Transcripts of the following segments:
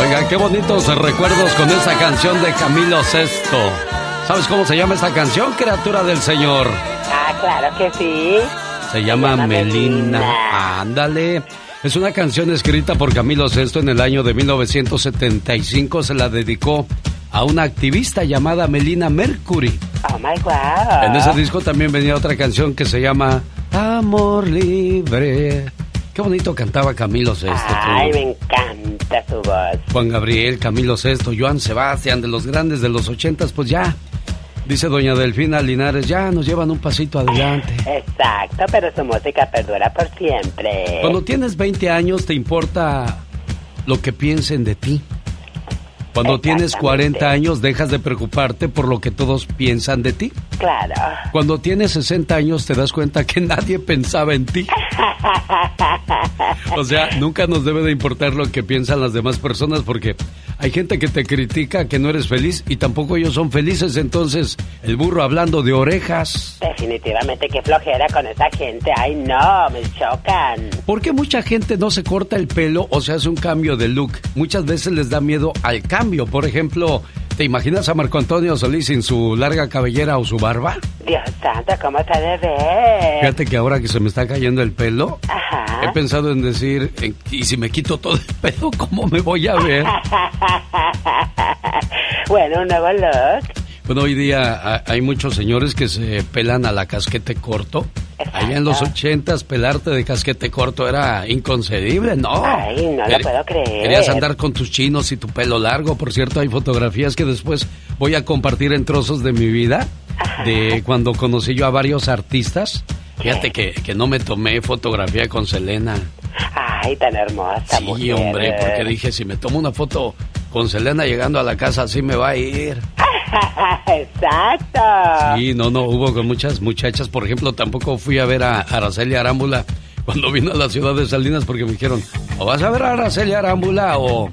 Oiga, qué bonitos recuerdos con esa canción de Camilo Sesto. ¿Sabes cómo se llama esta canción, criatura del Señor? Ah, claro que sí. Se llama, Melina. Ándale. Es una canción escrita por Camilo Sesto en el año de 1975. Se la dedicó a una activista llamada Melina Mercury. Oh my God. En ese disco también venía otra canción que se llama Amor Libre. Qué bonito cantaba Camilo Sesto. Ay, me encanta su voz. Juan Gabriel, Camilo Sesto, Joan Sebastián, de los grandes de los ochentas, pues ya. Dice doña Delfina Linares, ya nos llevan un pasito adelante. Exacto, pero su música perdura por siempre. Cuando tienes 20 años, ¿te importa lo que piensen de ti? Cuando tienes 40 años dejas de preocuparte por lo que todos piensan de ti. Claro. Cuando tienes 60 años te das cuenta que nadie pensaba en ti. o sea, nunca nos debe de importar lo que piensan las demás personas porque hay gente que te critica que no eres feliz y tampoco ellos son felices, entonces el burro hablando de orejas. Definitivamente qué flojera con esa gente. Ay, no, me chocan. ¿Por qué mucha gente no se corta el pelo o se hace un cambio de look? Muchas veces les da miedo al cambio. Por ejemplo, ¿te imaginas a Marco Antonio Solís sin su larga cabellera o su barba? Dios santo, ¿cómo te de ver? Fíjate que ahora que se me está cayendo el pelo, Ajá. he pensado en decir, y si me quito todo el pelo, ¿cómo me voy a ver? bueno, un nuevo look. Bueno, hoy día ha- hay muchos señores que se pelan a la casquete corto. Allá en los ochentas, pelarte de casquete corto era inconcebible, ¿no? Ay, no lo puedo creer. Querías andar con tus chinos y tu pelo largo. Por cierto, hay fotografías que después voy a compartir en trozos de mi vida. De cuando conocí yo a varios artistas. Fíjate que, que no me tomé fotografía con Selena. Ay, tan hermosa Sí, mujer. hombre, porque dije, si me tomo una foto con Selena llegando a la casa, así me va a ir. Exacto. Sí, no, no, hubo con muchas muchachas. Por ejemplo, tampoco fui a ver a Araceli Arámbula cuando vino a la ciudad de Salinas porque me dijeron, o vas a ver a Araceli Arámbula o,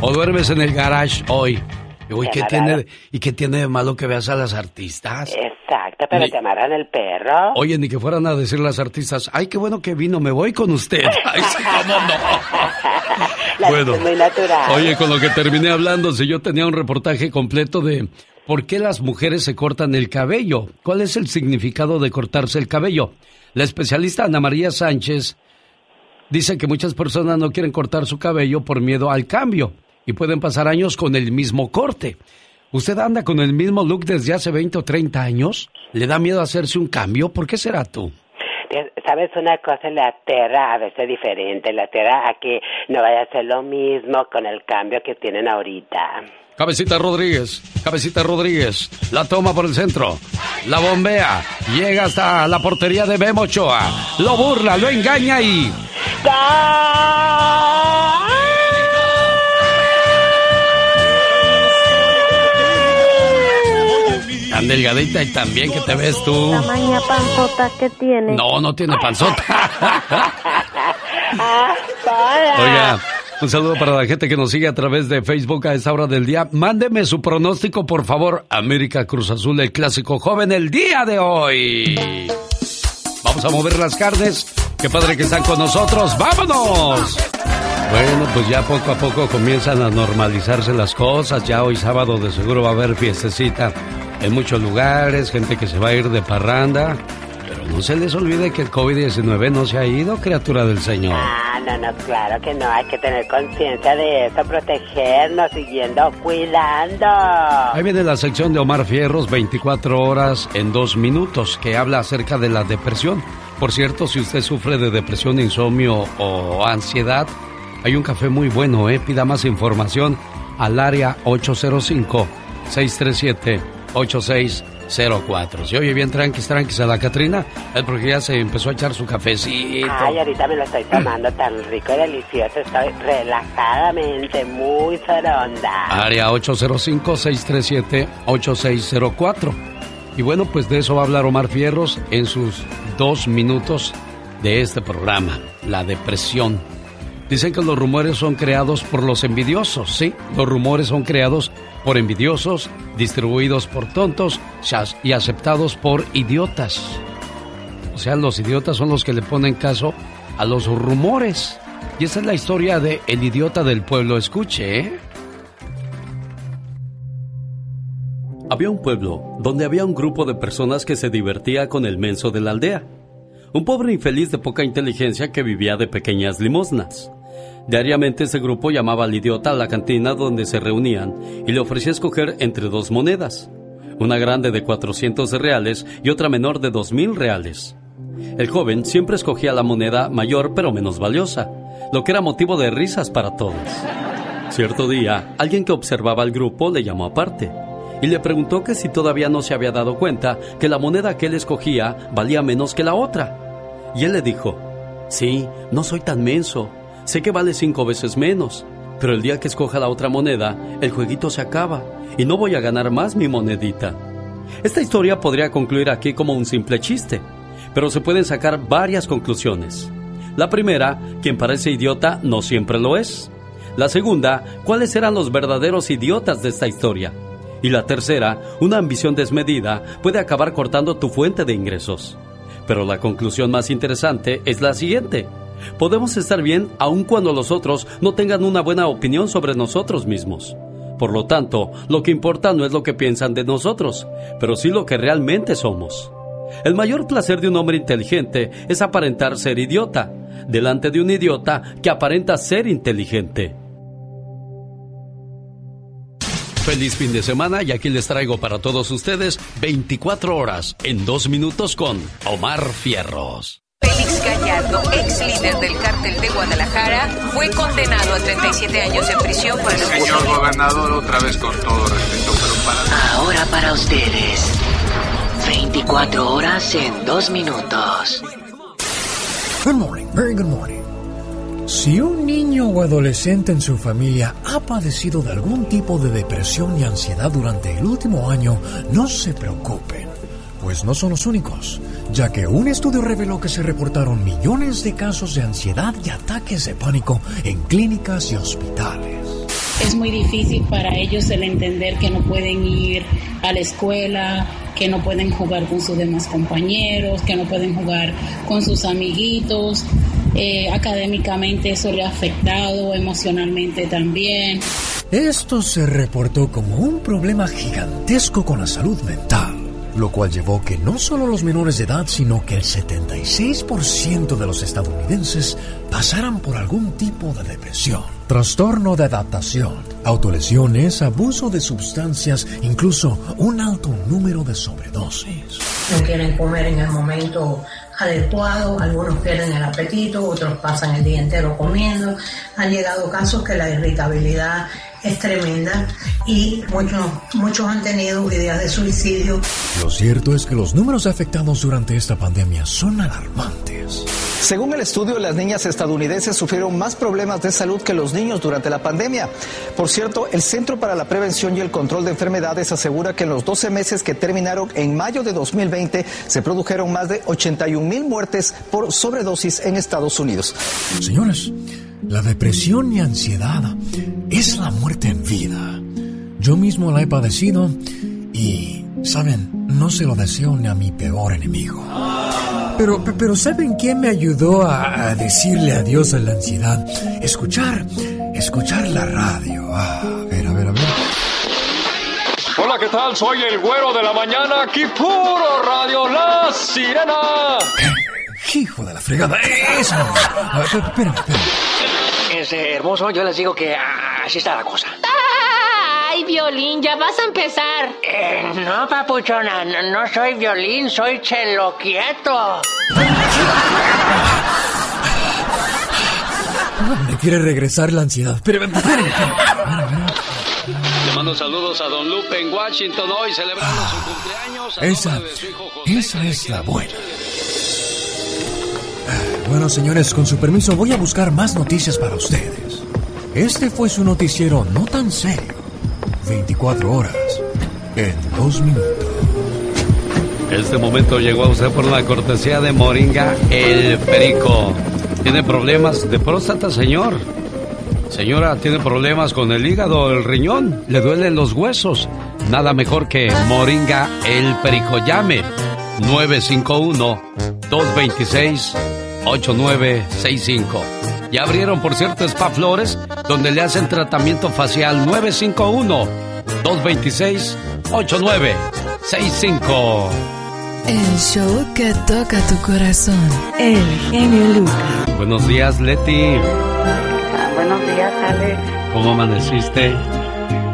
o duermes en el garage hoy. Digo, ¿y Qué tiene, ¿y qué tiene de malo que veas a las artistas? Exacto, pero Ni- te el perro. Oye, ni que fueran a decir las artistas, ay, qué bueno que vino, me voy con usted. Ay, sí, cómo no. La bueno. muy natural. Oye, con lo que terminé hablando, si yo tenía un reportaje completo de por qué las mujeres se cortan el cabello, cuál es el significado de cortarse el cabello. La especialista Ana María Sánchez dice que muchas personas no quieren cortar su cabello por miedo al cambio y pueden pasar años con el mismo corte. ¿Usted anda con el mismo look desde hace 20 o 30 años? ¿Le da miedo hacerse un cambio? ¿Por qué será tú? ¿Sabes una cosa? La tierra a veces diferente. La tierra a que no vaya a ser lo mismo con el cambio que tienen ahorita. Cabecita Rodríguez, Cabecita Rodríguez, la toma por el centro, la bombea, llega hasta la portería de Memo Ochoa, lo burla, lo engaña y... Tan delgadita y tan bien que te ves tú. Tamaña panzota que tiene. No, no tiene panzota. Ah. Oiga, un saludo para la gente que nos sigue a través de Facebook a esta hora del día. Mándeme su pronóstico, por favor. América Cruz Azul, el clásico joven, el día de hoy. Vamos a mover las carnes. Qué padre que están con nosotros. ¡Vámonos! Bueno, pues ya poco a poco comienzan a normalizarse las cosas. Ya hoy sábado de seguro va a haber fiestecita en muchos lugares, gente que se va a ir de parranda. Pero no se les olvide que el COVID-19 no se ha ido, criatura del Señor. Ah, no, no, claro que no. Hay que tener conciencia de eso, protegernos, siguiendo cuidando. Ahí viene la sección de Omar Fierros, 24 horas en dos minutos, que habla acerca de la depresión. Por cierto, si usted sufre de depresión, insomnio o ansiedad, hay un café muy bueno, ¿eh? Pida más información al área 805-637-8604. Si oye bien tranquis, tranquis a la Catrina, es porque ya se empezó a echar su cafecito. Ay, ahorita me lo estoy tomando tan rico y delicioso. Estoy relajadamente, muy soronda. Área 805-637-8604. Y bueno, pues de eso va a hablar Omar Fierros en sus dos minutos de este programa, la depresión. Dicen que los rumores son creados por los envidiosos, sí, los rumores son creados por envidiosos, distribuidos por tontos y aceptados por idiotas. O sea, los idiotas son los que le ponen caso a los rumores. Y esa es la historia de El idiota del pueblo. Escuche, ¿eh? Había un pueblo donde había un grupo de personas que se divertía con el menso de la aldea. Un pobre infeliz de poca inteligencia que vivía de pequeñas limosnas. Diariamente ese grupo llamaba al idiota a la cantina donde se reunían y le ofrecía escoger entre dos monedas, una grande de 400 reales y otra menor de 2.000 reales. El joven siempre escogía la moneda mayor pero menos valiosa, lo que era motivo de risas para todos. Cierto día, alguien que observaba al grupo le llamó aparte y le preguntó que si todavía no se había dado cuenta que la moneda que él escogía valía menos que la otra. Y él le dijo, sí, no soy tan menso, sé que vale cinco veces menos, pero el día que escoja la otra moneda, el jueguito se acaba y no voy a ganar más mi monedita. Esta historia podría concluir aquí como un simple chiste, pero se pueden sacar varias conclusiones. La primera, quien parece idiota no siempre lo es. La segunda, cuáles eran los verdaderos idiotas de esta historia. Y la tercera, una ambición desmedida puede acabar cortando tu fuente de ingresos. Pero la conclusión más interesante es la siguiente. Podemos estar bien aun cuando los otros no tengan una buena opinión sobre nosotros mismos. Por lo tanto, lo que importa no es lo que piensan de nosotros, pero sí lo que realmente somos. El mayor placer de un hombre inteligente es aparentar ser idiota, delante de un idiota que aparenta ser inteligente. Feliz fin de semana y aquí les traigo para todos ustedes 24 horas en dos minutos con Omar Fierros. Félix Gallardo, ex líder del cártel de Guadalajara, fue condenado a 37 años de prisión por el Señor gobernador, otra vez con todo respeto, pero para... Ahora para ustedes, 24 horas en dos minutos. Good morning, very good morning. Si un niño o adolescente en su familia ha padecido de algún tipo de depresión y ansiedad durante el último año, no se preocupen, pues no son los únicos, ya que un estudio reveló que se reportaron millones de casos de ansiedad y ataques de pánico en clínicas y hospitales. Es muy difícil para ellos el entender que no pueden ir a la escuela, que no pueden jugar con sus demás compañeros, que no pueden jugar con sus amiguitos. Eh, académicamente eso le ha afectado, emocionalmente también. Esto se reportó como un problema gigantesco con la salud mental, lo cual llevó que no solo los menores de edad, sino que el 76% de los estadounidenses pasaran por algún tipo de depresión, trastorno de adaptación, autolesiones, abuso de sustancias, incluso un alto número de sobredosis. No quieren comer en el momento adecuado, algunos pierden el apetito, otros pasan el día entero comiendo. Han llegado casos que la irritabilidad es tremenda y muchos, muchos han tenido ideas de suicidio. Lo cierto es que los números afectados durante esta pandemia son alarmantes. Según el estudio, las niñas estadounidenses sufrieron más problemas de salud que los niños durante la pandemia. Por cierto, el Centro para la Prevención y el Control de Enfermedades asegura que en los 12 meses que terminaron en mayo de 2020 se produjeron más de 81 mil muertes por sobredosis en Estados Unidos. Señores, la depresión y ansiedad es la muerte en vida. Yo mismo la he padecido y, ¿saben? No se lo deseo ni a mi peor enemigo. Pero, pero ¿saben quién me ayudó a, a decirle adiós a la ansiedad? Escuchar, escuchar la radio. Ah, a ver, a ver, a ver. Hola, ¿qué tal? Soy el güero de la mañana, aquí puro Radio La Sirena. Hijo de la fregada, esa. A ver, espérame, espérame. Este, hermoso, yo les digo que ah, así está la cosa. ¡Ay, violín! Ya vas a empezar. Eh, no, papuchona, no, no soy violín, soy chelo quieto. Me quiere regresar la ansiedad. Espérame, espérame. Le mando saludos a Don Lupe en Washington hoy celebrando su cumpleaños. a Esa, nombre de su hijo José, esa es la buena. Bueno, señores, con su permiso voy a buscar más noticias para ustedes. Este fue su noticiero no tan serio. 24 horas en dos minutos. Este momento llegó a usted por la cortesía de Moringa El Perico. ¿Tiene problemas de próstata, señor? Señora, ¿tiene problemas con el hígado el riñón? ¿Le duelen los huesos? Nada mejor que Moringa El Perico. Llame 951-226-8965. Ya abrieron, por cierto, Spa Flores, donde le hacen tratamiento facial 951-226-8965. El show que toca tu corazón. El genio Lucas. Buenos días, Leti. Ah, buenos días, Alex. ¿Cómo amaneciste?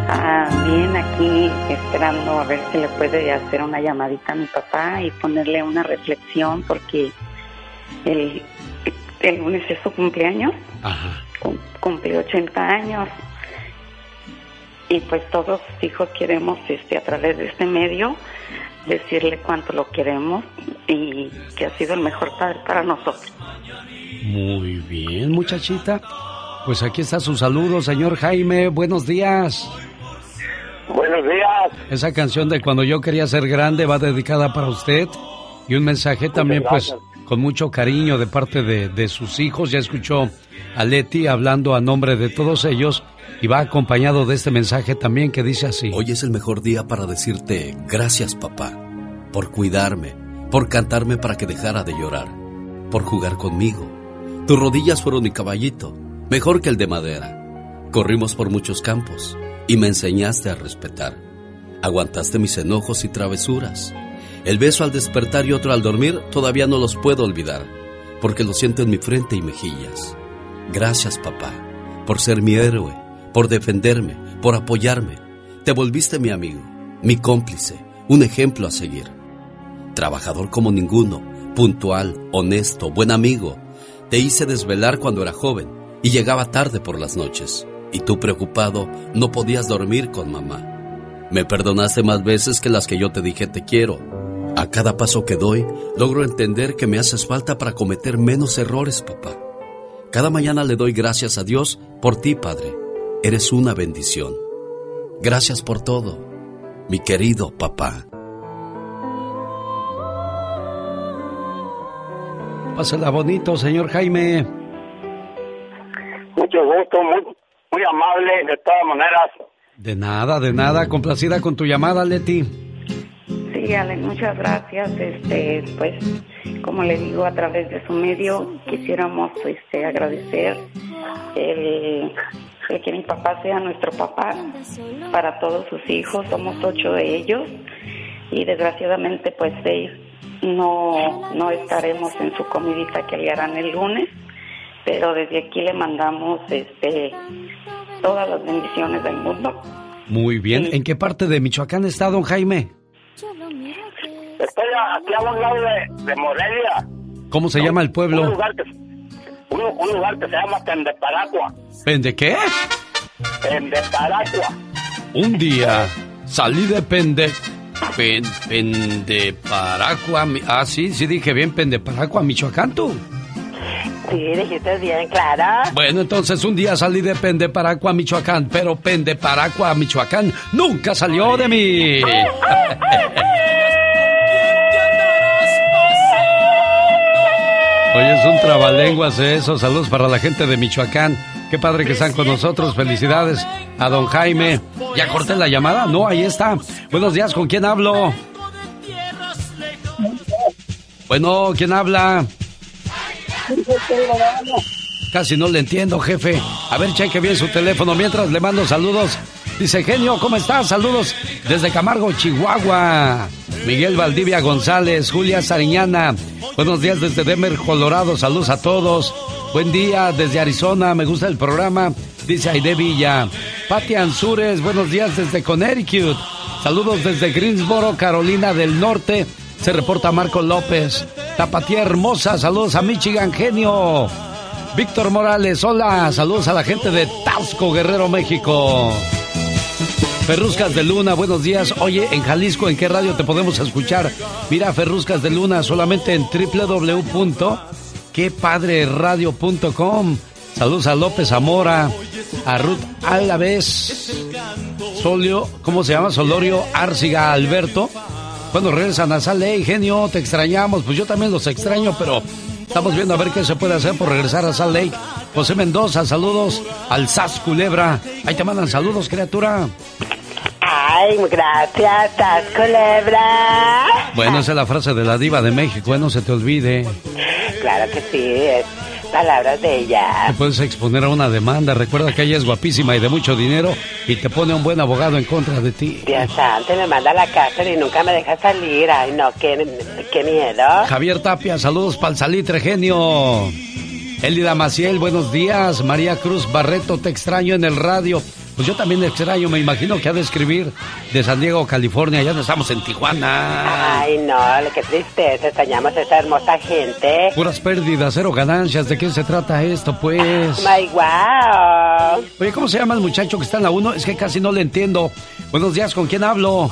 Ah, bien, aquí esperando a ver si le puede hacer una llamadita a mi papá y ponerle una reflexión porque el, el lunes es su cumpleaños. Ajá. Cumplió 80 años. Y pues todos hijos queremos este a través de este medio decirle cuánto lo queremos y que ha sido el mejor padre para nosotros. Muy bien, muchachita. Pues aquí está su saludo, señor Jaime. Buenos días. Buenos días. Esa canción de Cuando yo quería ser grande va dedicada para usted. Y un mensaje también, pues, con mucho cariño de parte de, de sus hijos. Ya escuchó a Leti hablando a nombre de todos ellos y va acompañado de este mensaje también que dice así. Hoy es el mejor día para decirte gracias papá, por cuidarme, por cantarme para que dejara de llorar, por jugar conmigo. Tus rodillas fueron mi caballito, mejor que el de madera. Corrimos por muchos campos y me enseñaste a respetar. Aguantaste mis enojos y travesuras. El beso al despertar y otro al dormir todavía no los puedo olvidar, porque lo siento en mi frente y mejillas. Gracias papá, por ser mi héroe, por defenderme, por apoyarme. Te volviste mi amigo, mi cómplice, un ejemplo a seguir. Trabajador como ninguno, puntual, honesto, buen amigo. Te hice desvelar cuando era joven y llegaba tarde por las noches. Y tú preocupado no podías dormir con mamá. Me perdonaste más veces que las que yo te dije te quiero. A cada paso que doy, logro entender que me haces falta para cometer menos errores, papá. Cada mañana le doy gracias a Dios por ti, Padre. Eres una bendición. Gracias por todo, mi querido papá. Pásala bonito, señor Jaime. Mucho gusto, muy, muy amable de todas maneras. De nada, de nada. Complacida con tu llamada, Leti. Sí, Ale, muchas gracias. Este, pues, como le digo, a través de su medio quisiéramos este, agradecer el, el que mi papá sea nuestro papá para todos sus hijos. Somos ocho de ellos y desgraciadamente, pues, seis no, no estaremos en su comidita que le harán el lunes, pero desde aquí le mandamos este, todas las bendiciones del mundo. Muy bien. ¿En qué parte de Michoacán está don Jaime? Estoy aquí a un lado de, de Morelia. ¿Cómo se llama el Un pueblo? lugar, que, un, un lugar que se llama Pendeparacua. ¿Pende qué? Pendeparacua. Un día salí de Pende... Pen, Pendeparacua... Mi- Ah, sí, sí dije bien Pendeparacua, Michoacán, tú. Sí, dijiste bien, claro. Bueno, entonces un día salí de Pendeparacua, Michoacán, pero Pendeparacua, Michoacán nunca salió de mí. Oye, es un trabalenguas eso. Saludos para la gente de Michoacán. Qué padre que están con nosotros. Felicidades a don Jaime. ¿Ya corté la llamada? No, ahí está. Buenos días, ¿con quién hablo? Bueno, ¿quién habla? Casi no le entiendo, jefe. A ver, cheque bien su teléfono mientras le mando saludos. Dice, genio, ¿cómo estás? Saludos desde Camargo, Chihuahua. Miguel Valdivia González, Julia Sariñana. Buenos días desde Denver, Colorado. Saludos a todos. Buen día desde Arizona. Me gusta el programa. Dice Aide Villa. Pati Ansures, buenos días desde Connecticut. Saludos desde Greensboro, Carolina del Norte. Se reporta Marco López. Tapatía Hermosa, saludos a Michigan Genio. Víctor Morales, hola, saludos a la gente de Tausco, Guerrero, México. Ferruscas de Luna, buenos días. Oye, en Jalisco, ¿en qué radio te podemos escuchar? Mira, Ferruscas de Luna, solamente en www.quepadreradio.com. Saludos a López Zamora, a Ruth Alavés, Solio, ¿cómo se llama? Solorio Árciga Alberto. Cuando regresan a Salt genio, te extrañamos. Pues yo también los extraño, pero estamos viendo a ver qué se puede hacer por regresar a Salt Lake. José Mendoza, saludos al Sas Culebra. Ahí te mandan saludos, criatura. Ay, gracias, Taz Culebra. Bueno, esa es la frase de la diva de México, eh, no se te olvide. Claro que sí, es palabras de ella. Te puedes exponer a una demanda. Recuerda que ella es guapísima y de mucho dinero y te pone un buen abogado en contra de ti. Dios santo, me manda a la cárcel y nunca me deja salir. Ay, no, qué, qué miedo. Javier Tapia, saludos para el salitre genio. Elida Maciel, buenos días. María Cruz Barreto, te extraño en el radio. Pues yo también extraño, me imagino que ha de escribir de San Diego, California, ya no estamos en Tijuana. Ay, no, qué tristeza, extrañamos a esa hermosa gente. Puras pérdidas, cero ganancias, ¿de qué se trata esto, pues? My wow. Oye, ¿cómo se llama el muchacho que está en la 1? Es que casi no le entiendo. Buenos días, ¿con quién hablo?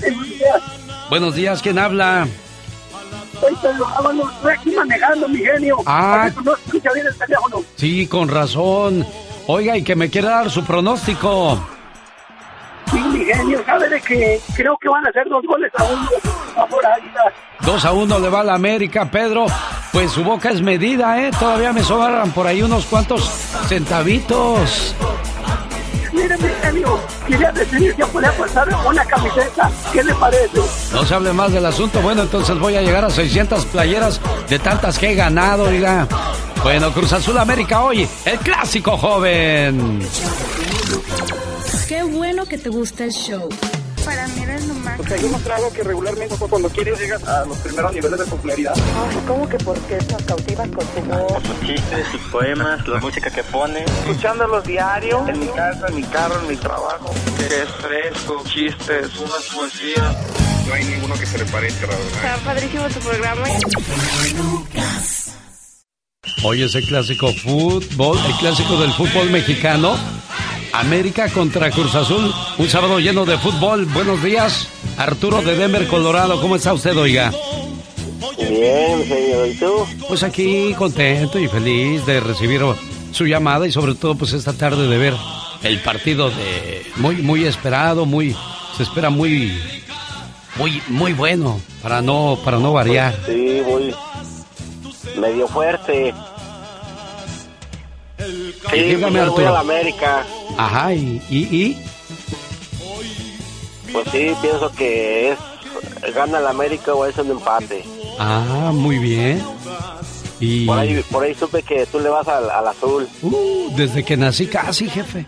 Buenos días. Buenos días, ¿quién habla? Estoy aquí manejando, mi genio. Ah. No escucha bien el teléfono. Sí, con razón. Oiga, y que me quiere dar su pronóstico. Sí, mi genio, sabe de que creo que van a ser dos goles a uno a por Águilas. Dos a uno le va a la América, Pedro. Pues su boca es medida, ¿eh? Todavía me sobran por ahí unos cuantos centavitos. Mire, mi genio, quería decir que podía pasar una camiseta. ¿Qué le parece? No se hable más del asunto. Bueno, entonces voy a llegar a 600 playeras de tantas que he ganado, oiga. Bueno, Cruz Azul América hoy, el clásico joven. Qué bueno que te gusta el show. Para mí eres lo más. Porque hay demostrado que regularmente cuando quieres llegas a los primeros niveles de popularidad. Ay, ¿cómo que porque nos cautivas con tu voz? Sus chistes, sus poemas, la música que pone. Escuchándolos diario, en mi casa, en mi carro, en mi trabajo. Que es fresco, chistes, unas poesías. No hay ninguno que se le parezca, la verdad. Está padrísimo tu programa. Hoy es el clásico fútbol, el clásico del fútbol mexicano. América contra Cruz Azul. Un sábado lleno de fútbol. Buenos días. Arturo de Denver, Colorado. ¿Cómo está usted, oiga? Bien, señor. ¿Y tú? Pues aquí contento y feliz de recibir su llamada y sobre todo pues esta tarde de ver el partido de muy muy esperado, muy se espera muy muy muy bueno para no para no variar. Sí, muy medio fuerte. Sí, dígame, voy Arturo. a la América. Ajá, y, y, y Pues sí, pienso que es gana la América o es un empate. ah, muy bien. Y Por ahí, por ahí supe que tú le vas al, al azul. uh, desde que nací casi, jefe.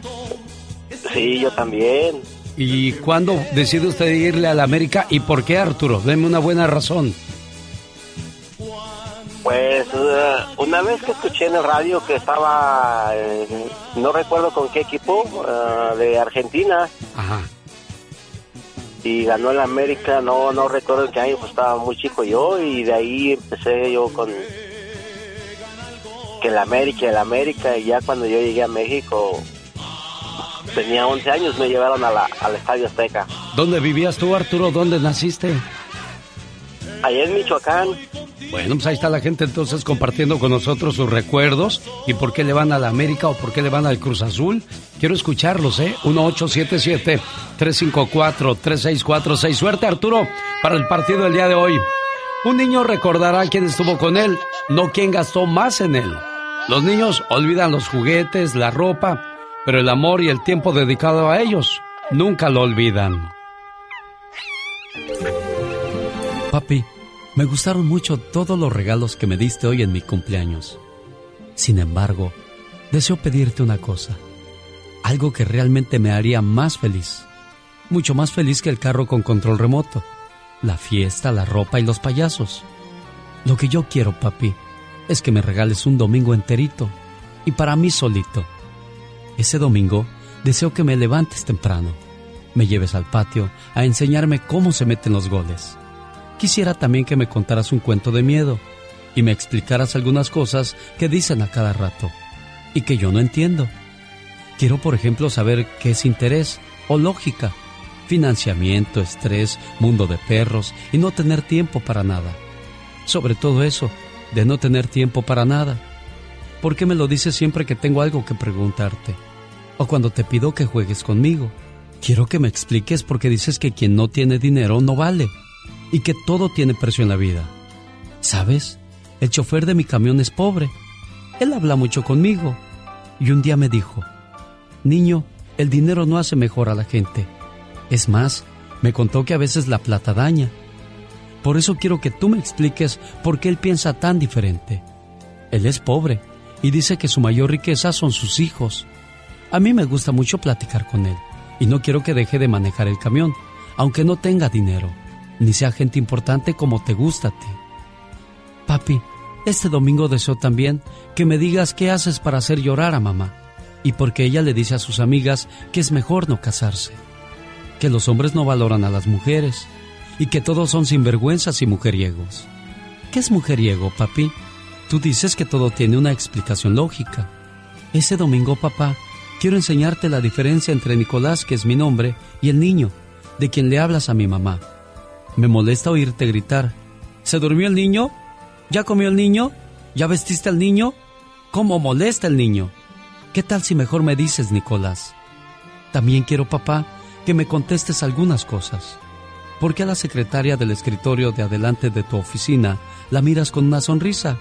Sí, yo también. ¿Y cuándo decide usted irle a la América y por qué, Arturo? Deme una buena razón. Pues eh, una vez que escuché en el radio que estaba, eh, no recuerdo con qué equipo, eh, de Argentina, Ajá. y ganó el América, no no recuerdo en qué año, pues estaba muy chico yo, y de ahí empecé yo con que el América, el América, y ya cuando yo llegué a México, tenía 11 años, me llevaron a la, al Estadio Azteca. ¿Dónde vivías tú, Arturo? ¿Dónde naciste? Allá en Michoacán, Bueno, pues ahí está la gente entonces compartiendo con nosotros sus recuerdos y por qué le van a la América o por qué le van al Cruz Azul. Quiero escucharlos, ¿eh? 1877-354-3646. Suerte, Arturo, para el partido del día de hoy. Un niño recordará quién estuvo con él, no quién gastó más en él. Los niños olvidan los juguetes, la ropa, pero el amor y el tiempo dedicado a ellos nunca lo olvidan. Papi, me gustaron mucho todos los regalos que me diste hoy en mi cumpleaños. Sin embargo, deseo pedirte una cosa. Algo que realmente me haría más feliz. Mucho más feliz que el carro con control remoto, la fiesta, la ropa y los payasos. Lo que yo quiero, papi, es que me regales un domingo enterito y para mí solito. Ese domingo deseo que me levantes temprano, me lleves al patio a enseñarme cómo se meten los goles. Quisiera también que me contaras un cuento de miedo y me explicaras algunas cosas que dicen a cada rato y que yo no entiendo. Quiero, por ejemplo, saber qué es interés o lógica, financiamiento, estrés, mundo de perros y no tener tiempo para nada. Sobre todo eso, de no tener tiempo para nada. ¿Por qué me lo dices siempre que tengo algo que preguntarte? O cuando te pido que juegues conmigo. Quiero que me expliques por qué dices que quien no tiene dinero no vale y que todo tiene precio en la vida. ¿Sabes? El chofer de mi camión es pobre. Él habla mucho conmigo. Y un día me dijo, Niño, el dinero no hace mejor a la gente. Es más, me contó que a veces la plata daña. Por eso quiero que tú me expliques por qué él piensa tan diferente. Él es pobre y dice que su mayor riqueza son sus hijos. A mí me gusta mucho platicar con él y no quiero que deje de manejar el camión, aunque no tenga dinero, ni sea gente importante como te gusta a ti. Papi, este domingo deseo también que me digas qué haces para hacer llorar a mamá y porque ella le dice a sus amigas que es mejor no casarse, que los hombres no valoran a las mujeres y que todos son sinvergüenzas y mujeriegos. ¿Qué es mujeriego, papi? Tú dices que todo tiene una explicación lógica. Ese domingo, papá, quiero enseñarte la diferencia entre Nicolás, que es mi nombre, y el niño, de quien le hablas a mi mamá. Me molesta oírte gritar. ¿Se durmió el niño? ¿Ya comió el niño? ¿Ya vestiste al niño? ¿Cómo molesta el niño? ¿Qué tal si mejor me dices, Nicolás? También quiero, papá, que me contestes algunas cosas. ¿Por qué a la secretaria del escritorio de adelante de tu oficina la miras con una sonrisa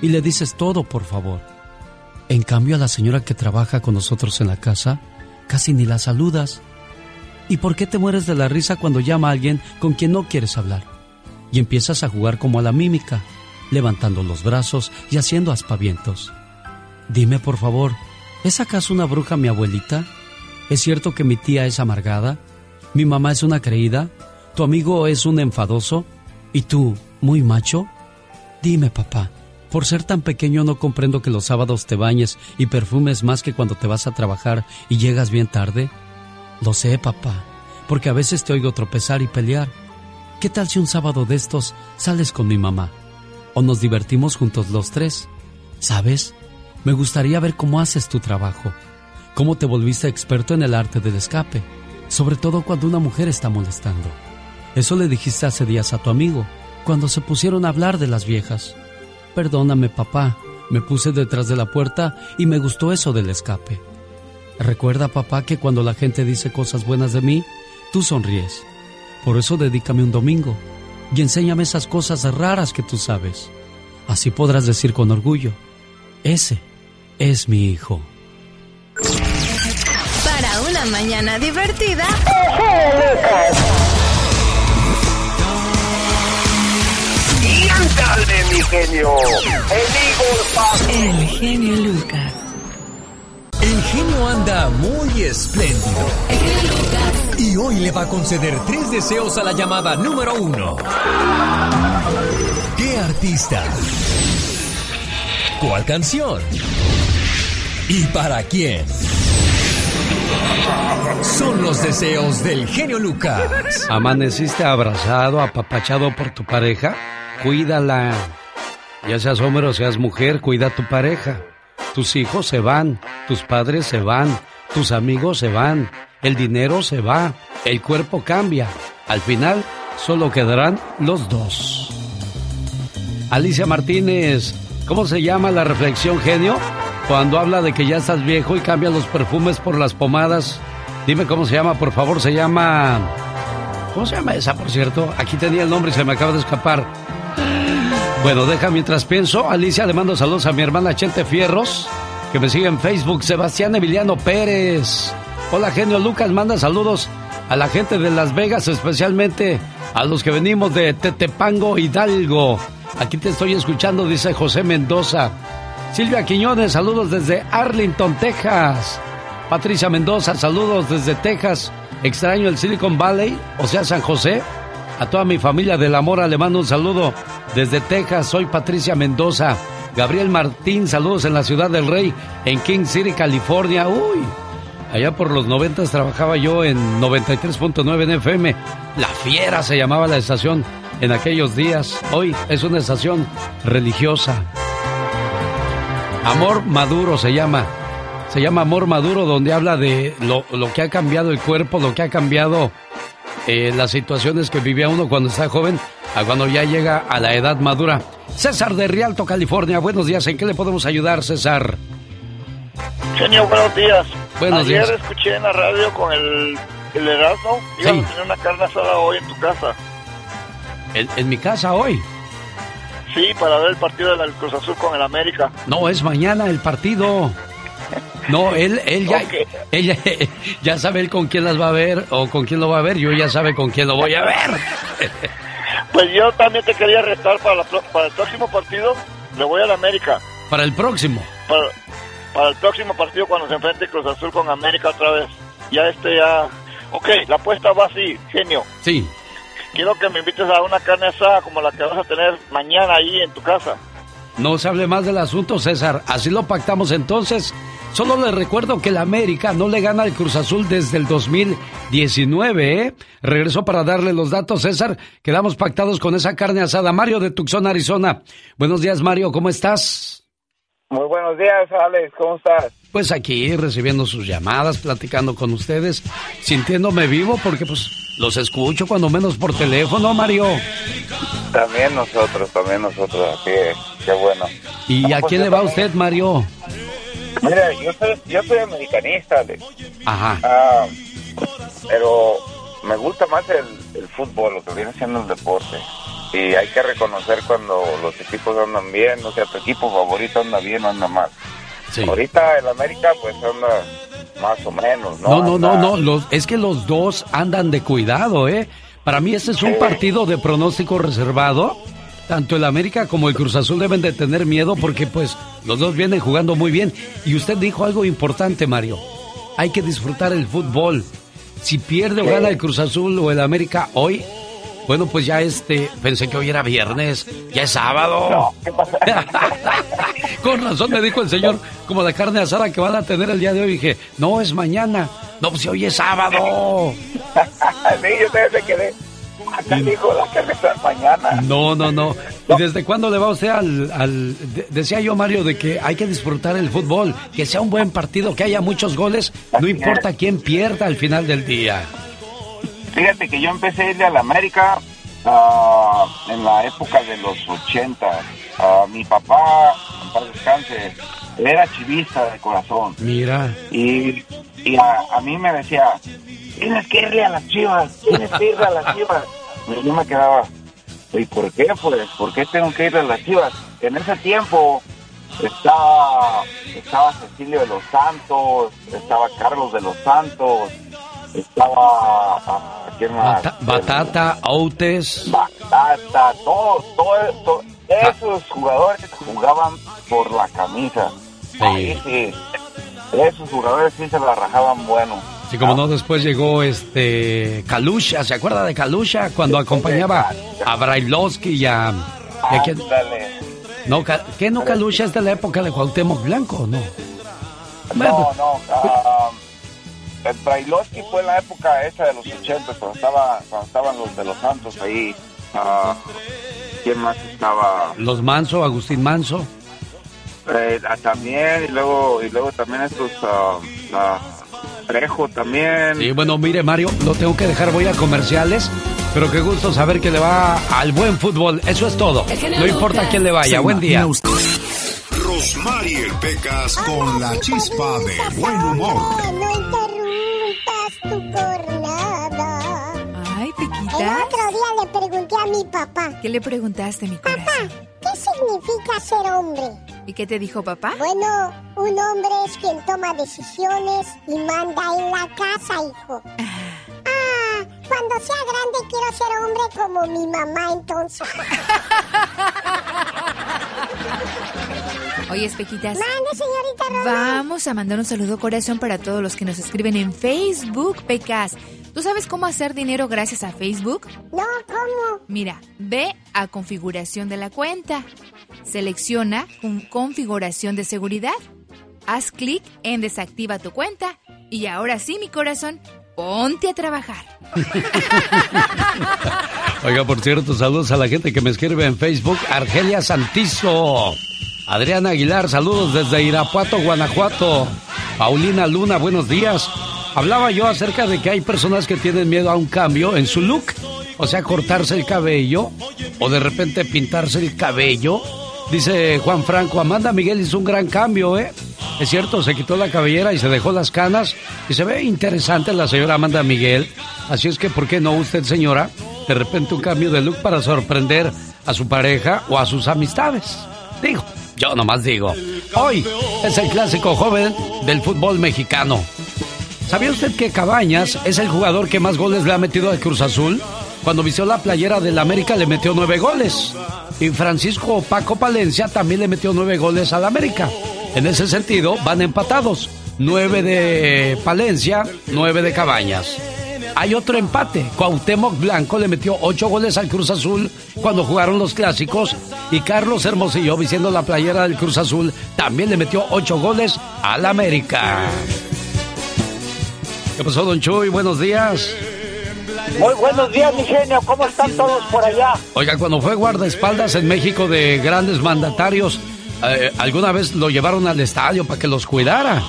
y le dices todo, por favor? En cambio, a la señora que trabaja con nosotros en la casa, casi ni la saludas. ¿Y por qué te mueres de la risa cuando llama a alguien con quien no quieres hablar? Y empiezas a jugar como a la mímica, levantando los brazos y haciendo aspavientos. Dime, por favor, ¿es acaso una bruja mi abuelita? ¿Es cierto que mi tía es amargada? ¿Mi mamá es una creída? ¿Tu amigo es un enfadoso? ¿Y tú, muy macho? Dime, papá, por ser tan pequeño no comprendo que los sábados te bañes y perfumes más que cuando te vas a trabajar y llegas bien tarde. Lo sé, papá, porque a veces te oigo tropezar y pelear. ¿Qué tal si un sábado de estos sales con mi mamá? O nos divertimos juntos los tres. ¿Sabes? Me gustaría ver cómo haces tu trabajo, cómo te volviste experto en el arte del escape, sobre todo cuando una mujer está molestando. Eso le dijiste hace días a tu amigo, cuando se pusieron a hablar de las viejas. Perdóname, papá, me puse detrás de la puerta y me gustó eso del escape. Recuerda, papá, que cuando la gente dice cosas buenas de mí, tú sonríes. Por eso dedícame un domingo y enséñame esas cosas raras que tú sabes. Así podrás decir con orgullo, ese es mi hijo. Para una mañana divertida. Y ándale, mi genio. El El genio Lucas. Genio anda muy espléndido. Y hoy le va a conceder tres deseos a la llamada número uno. ¿Qué artista? ¿Cuál canción? ¿Y para quién? Son los deseos del genio Lucas. ¿Amaneciste abrazado, apapachado por tu pareja? Cuídala. Ya seas hombre o seas mujer, cuida a tu pareja. Tus hijos se van, tus padres se van, tus amigos se van, el dinero se va, el cuerpo cambia. Al final, solo quedarán los dos. Alicia Martínez, ¿cómo se llama la reflexión genio? Cuando habla de que ya estás viejo y cambias los perfumes por las pomadas. Dime cómo se llama, por favor, se llama... ¿Cómo se llama esa, por cierto? Aquí tenía el nombre y se me acaba de escapar. Bueno, deja mientras pienso. Alicia, le mando saludos a mi hermana Chente Fierros, que me sigue en Facebook. Sebastián Emiliano Pérez. Hola, genio Lucas, manda saludos a la gente de Las Vegas, especialmente a los que venimos de Tetepango, Hidalgo. Aquí te estoy escuchando, dice José Mendoza. Silvia Quiñones, saludos desde Arlington, Texas. Patricia Mendoza, saludos desde Texas. Extraño el Silicon Valley, o sea, San José. A toda mi familia del amor le mando un saludo desde Texas. Soy Patricia Mendoza. Gabriel Martín, saludos en la ciudad del Rey, en King City, California. Uy, allá por los 90 trabajaba yo en 93.9 en FM. La Fiera se llamaba la estación en aquellos días. Hoy es una estación religiosa. Amor Maduro se llama. Se llama Amor Maduro, donde habla de lo, lo que ha cambiado el cuerpo, lo que ha cambiado eh, las situaciones que vivía uno cuando está joven a cuando ya llega a la edad madura. César de Rialto, California. Buenos días. ¿En qué le podemos ayudar, César? Genio, buenos días. Buenos Ayer días. escuché en la radio con el, el Erasmo. Iban Sí. a tener una carne asada hoy en tu casa. En, en mi casa hoy. Sí, para ver el partido del Cruz Azul con el América. No, es mañana el partido. No, él, él ya, él ya, ya sabe él con quién las va a ver o con quién lo va a ver. Yo ya sabe con quién lo voy a ver. Pues yo también te quería retar para, la para el próximo partido. Le voy a la América. Para el próximo. Para, para el próximo partido cuando se enfrente Cruz Azul con América otra vez. Ya este ya... Ok, la apuesta va así, genio. Sí. Quiero que me invites a una carne asada como la que vas a tener mañana ahí en tu casa. No se hable más del asunto, César. Así lo pactamos entonces. Solo les recuerdo que el América no le gana al Cruz Azul desde el 2019, ¿eh? Regreso para darle los datos, César. Quedamos pactados con esa carne asada. Mario de Tucson, Arizona. Buenos días, Mario. ¿Cómo estás? Muy buenos días, Alex. ¿Cómo estás? Pues aquí recibiendo sus llamadas, platicando con ustedes, sintiéndome vivo porque pues los escucho cuando menos por teléfono, Mario. También nosotros, también nosotros, así es, qué bueno. ¿Y a pues quién le va usted, Mario? Mira, yo soy, yo soy americanista, Alex. Ajá. Ah, pero me gusta más el, el fútbol, lo que viene siendo el deporte. Y hay que reconocer cuando los equipos andan bien, o sea, tu equipo favorito anda bien o anda mal. Ahorita el América pues anda más o menos, ¿no? No, no, no, no, los, es que los dos andan de cuidado, ¿eh? Para mí este es un partido de pronóstico reservado. Tanto el América como el Cruz Azul deben de tener miedo porque pues los dos vienen jugando muy bien. Y usted dijo algo importante, Mario. Hay que disfrutar el fútbol. Si pierde o gana el Cruz Azul o el América hoy, bueno, pues ya este, pensé que hoy era viernes, ya es sábado. Con razón me dijo el señor, como la carne asada que van a tener el día de hoy. Dije, no, es mañana. No, pues si hoy es sábado. sí, yo también me quedé. Acá dijo la carne está mañana. No, no, no. ¿Y desde cuándo le va usted al, al- de- decía yo, Mario, de que hay que disfrutar el fútbol, que sea un buen partido, que haya muchos goles, no importa quién pierda al final del día. Fíjate que yo empecé a irle a la América ah, en la época de los 80. Ah, mi papá, en paz descanse, era chivista de corazón. Mira. Y, y a, a mí me decía, tienes que irle a las chivas, tienes que irle a las chivas. Y yo me quedaba, ¿y por qué? Pues, ¿por qué tengo que ir a las chivas? En ese tiempo estaba, estaba Cecilio de los Santos, estaba Carlos de los Santos, estaba, ah, ¿quién más? Bata- batata, Outes. Batata, todo, todo, todo- esos jugadores jugaban por la camisa. Ahí sí, esos jugadores sí se la rajaban bueno. Así como no, después llegó este Kalusha, ¿se acuerda de Kalusha? Cuando acompañaba a Brailovsky y a... a quién? No, ¿qué no Kalusha es de la época de Cuauhtémoc Blanco, no? No, no, ah, el Brailovsky fue en la época esa de los 80, cuando, estaba, cuando estaban los de los Santos ahí. ah, ¿Quién más estaba? Los Manso, Agustín Manso. Eh, ah, también, y luego, y luego también estos, ah, Trejo también. Sí, bueno, mire Mario, lo tengo que dejar, voy a comerciales, pero qué gusto saber que le va al buen fútbol. Eso es todo. No importa a quién le vaya. Buen día. Rosmarie Pecas con la chispa de buen humor. Tu jornada. Ay, El Pequita. otro día le pregunté a mi papá, ¿Qué le preguntaste, mi corazón? ¿qué significa ser hombre? ¿Y qué te dijo papá? Bueno, un hombre es quien toma decisiones y manda en la casa, hijo. Ah, cuando sea grande quiero ser hombre como mi mamá entonces. Oye, Pequitas. Mande, señorita Rosa. Vamos a mandar un saludo corazón para todos los que nos escriben en Facebook, Pecas. ¿Tú sabes cómo hacer dinero gracias a Facebook? No, ¿cómo? Mira, ve a configuración de la cuenta. Selecciona con configuración de seguridad. Haz clic en desactiva tu cuenta. Y ahora sí, mi corazón, ponte a trabajar. Oiga, por cierto, saludos a la gente que me escribe en Facebook. Argelia Santizo. Adriana Aguilar, saludos desde Irapuato, Guanajuato. Paulina Luna, buenos días. Hablaba yo acerca de que hay personas que tienen miedo a un cambio en su look. O sea, cortarse el cabello o de repente pintarse el cabello. Dice Juan Franco, Amanda Miguel hizo un gran cambio, ¿eh? Es cierto, se quitó la cabellera y se dejó las canas y se ve interesante la señora Amanda Miguel. Así es que, ¿por qué no usted, señora? De repente un cambio de look para sorprender a su pareja o a sus amistades. Digo, yo nomás digo. Hoy es el clásico joven del fútbol mexicano. ¿Sabía usted que Cabañas es el jugador que más goles le ha metido al Cruz Azul? cuando vistió la playera del América le metió nueve goles. Y Francisco Paco Palencia también le metió nueve goles al América. En ese sentido, van empatados. Nueve de Palencia, nueve de Cabañas. Hay otro empate. Cuauhtémoc Blanco le metió ocho goles al Cruz Azul cuando jugaron los clásicos. Y Carlos Hermosillo, vistiendo la playera del Cruz Azul, también le metió ocho goles al América. ¿Qué pasó, don Chuy? Buenos días. Muy buenos días, mi genio. ¿Cómo están todos por allá? Oiga, cuando fue guardaespaldas en México de grandes mandatarios, eh, ¿alguna vez lo llevaron al estadio para que los cuidara?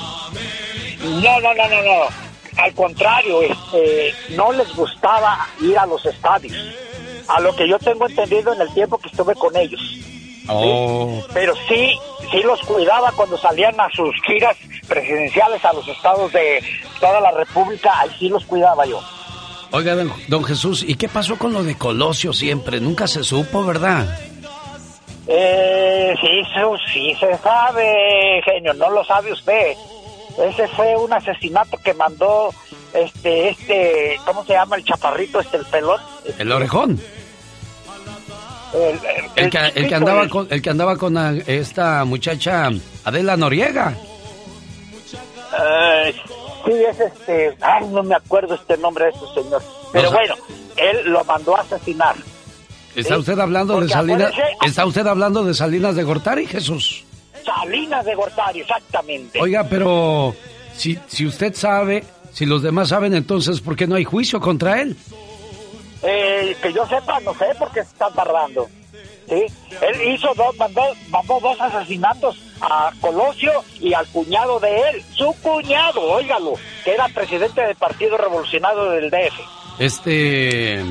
No, no, no, no, no. Al contrario, este, no les gustaba ir a los estadios. A lo que yo tengo entendido en el tiempo que estuve con ellos. Oh. Pero sí, sí los cuidaba cuando salían a sus giras presidenciales a los estados de toda la República. Ahí sí los cuidaba yo. Oiga, don, don Jesús, ¿y qué pasó con lo de Colosio siempre? Nunca se supo, ¿verdad? Eh, sí, eso sí se sabe, genio, no lo sabe usted. Ese fue un asesinato que mandó este, este, ¿cómo se llama el chaparrito, este, el pelón? El orejón. El, El que, el que andaba con, el que andaba con esta muchacha Adela Noriega. Eh, sí, es este, ay, no me acuerdo este nombre de este señor. Pero bueno, él lo mandó a asesinar. ¿Está Sí, usted hablando de Salinas? ¿Está usted hablando de Salinas de Gortari, Jesús? Salinas de Gortari, exactamente. Oiga, pero si, si usted sabe, si los demás saben, entonces, ¿por qué no hay juicio contra él? Eh, que yo sepa, no sé por qué se están tardando. ¿sí? Él hizo dos, mandó, mandó dos asesinatos a Colosio y al cuñado de él, su cuñado, óigalo, que era presidente del Partido Revolucionario del DF. Este...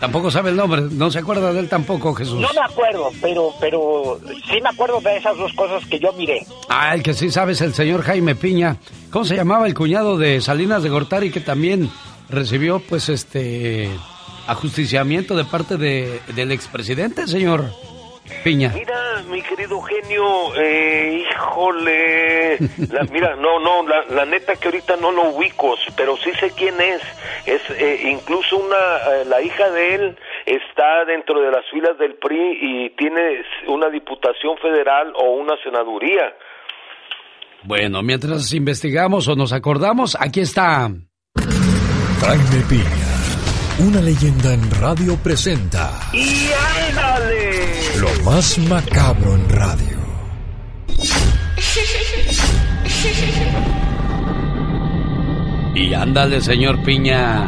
Tampoco sabe el nombre, no se acuerda de él tampoco, Jesús. No me acuerdo, pero, pero sí me acuerdo de esas dos cosas que yo miré. Ah, el que sí sabe es el señor Jaime Piña. ¿Cómo se llamaba el cuñado de Salinas de Gortari que también recibió, pues, este, ajusticiamiento de parte de, del expresidente, señor Piña? Mira, mi querido genio, eh, híjole, la- mira, no, no, la, la neta que ahorita no lo ubico, pero sí sé quién es. Es eh, incluso una, eh, la hija de él está dentro de las filas del PRI y tiene una diputación federal o una senaduría. Bueno, mientras investigamos o nos acordamos, aquí está. Jaime Piña, una leyenda en radio presenta ¡Y ándale! lo más macabro en radio. Y ándale, señor Piña.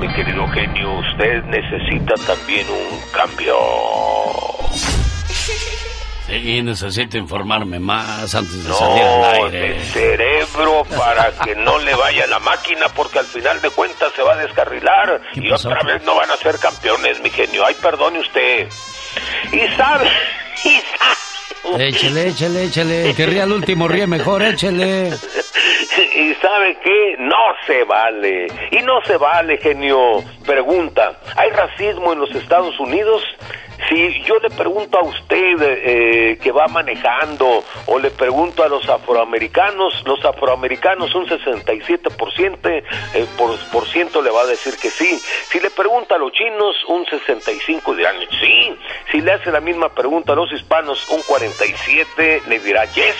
Mi querido genio, usted necesita también un cambio. Sí, necesito informarme más antes de salir al No, aire. de cerebro para que no le vaya la máquina porque al final de cuentas se va a descarrilar y pasó? otra vez no van a ser campeones, mi genio. Ay, perdone usted. Y sabe, y sabe, Échele, échele, échele. El que ría al último ríe mejor, échele. y sabe que no se vale. Y no se vale, genio. Pregunta, ¿hay racismo en los Estados Unidos? Si yo le pregunto a usted eh, que va manejando o le pregunto a los afroamericanos, los afroamericanos un 67% eh, por, ciento le va a decir que sí. Si le pregunta a los chinos, un 65 dirán sí. Si le hace la misma pregunta a los hispanos, un 47 le dirá yes.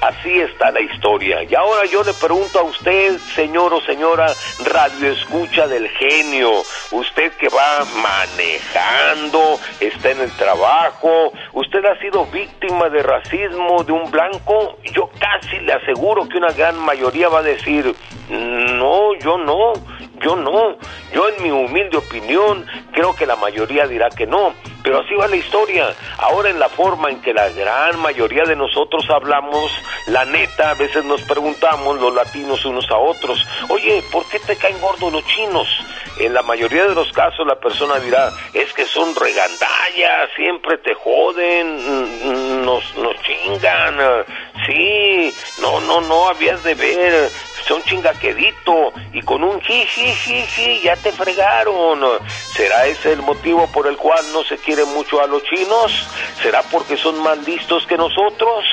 Así está la historia. Y ahora yo le pregunto a usted, señor o señora, radio escucha del genio, usted que va manejando, está en el trabajo, usted ha sido víctima de racismo de un blanco, yo casi le aseguro que una gran mayoría va a decir, no, yo no, yo no, yo en mi humilde opinión creo que la mayoría dirá que no, pero así va la historia. Ahora en la forma en que la gran mayoría de nosotros hablamos, la neta, a veces nos preguntamos los latinos unos a otros, oye, ¿por qué te caen gordos los chinos? En la mayoría de los casos la persona dirá, es que son regandallas, siempre te joden, mm, nos, nos chingan, eh, sí, no, no, no, habías de ver, son chingaquedito y con un ji, ji, ji, ji, ya te fregaron. ¿Será ese el motivo por el cual no se quiere mucho a los chinos? ¿Será porque son más listos que nosotros?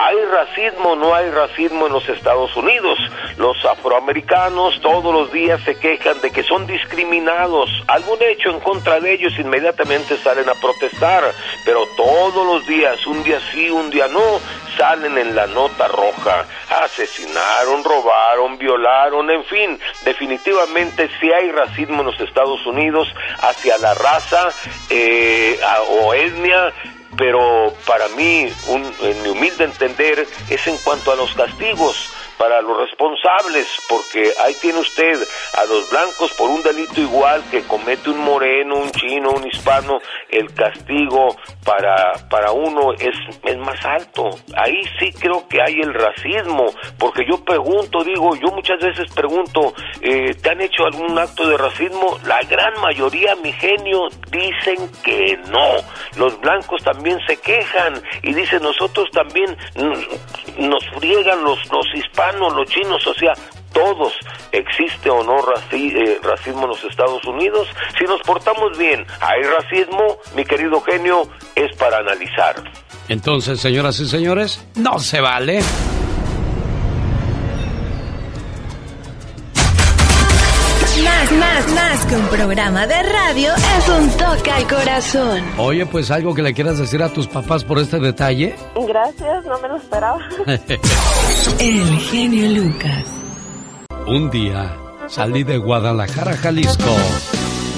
¿hay racismo no hay racismo en los Estados Unidos? Los afroamericanos todos los días se quejan de que son discriminados. Algún hecho en contra de ellos inmediatamente salen a protestar, pero todos los días, un día sí, un día no, salen en la nota roja. Asesinaron, robaron, violaron, en fin, definitivamente si hay racismo en los Estados Unidos hacia la raza eh, o etnia pero para mí, en mi humilde entender, es en cuanto a los castigos para los responsables, porque ahí tiene usted a los blancos por un delito igual que comete un moreno, un chino, un hispano, el castigo para, para uno es, es más alto. Ahí sí creo que hay el racismo, porque yo pregunto, digo, yo muchas veces pregunto, eh, ¿te han hecho algún acto de racismo? La gran mayoría, mi genio, dicen que no. Los blancos también se quejan y dicen, nosotros también nos friegan los, los hispanos los chinos, o sea, todos, existe o no eh, racismo en los Estados Unidos. Si nos portamos bien, hay racismo, mi querido genio, es para analizar. Entonces, señoras y señores, no se vale. Más, más, más que un programa de radio es un toque al corazón. Oye, pues algo que le quieras decir a tus papás por este detalle. Gracias, no me lo esperaba. El genio Lucas. Un día salí de Guadalajara, Jalisco.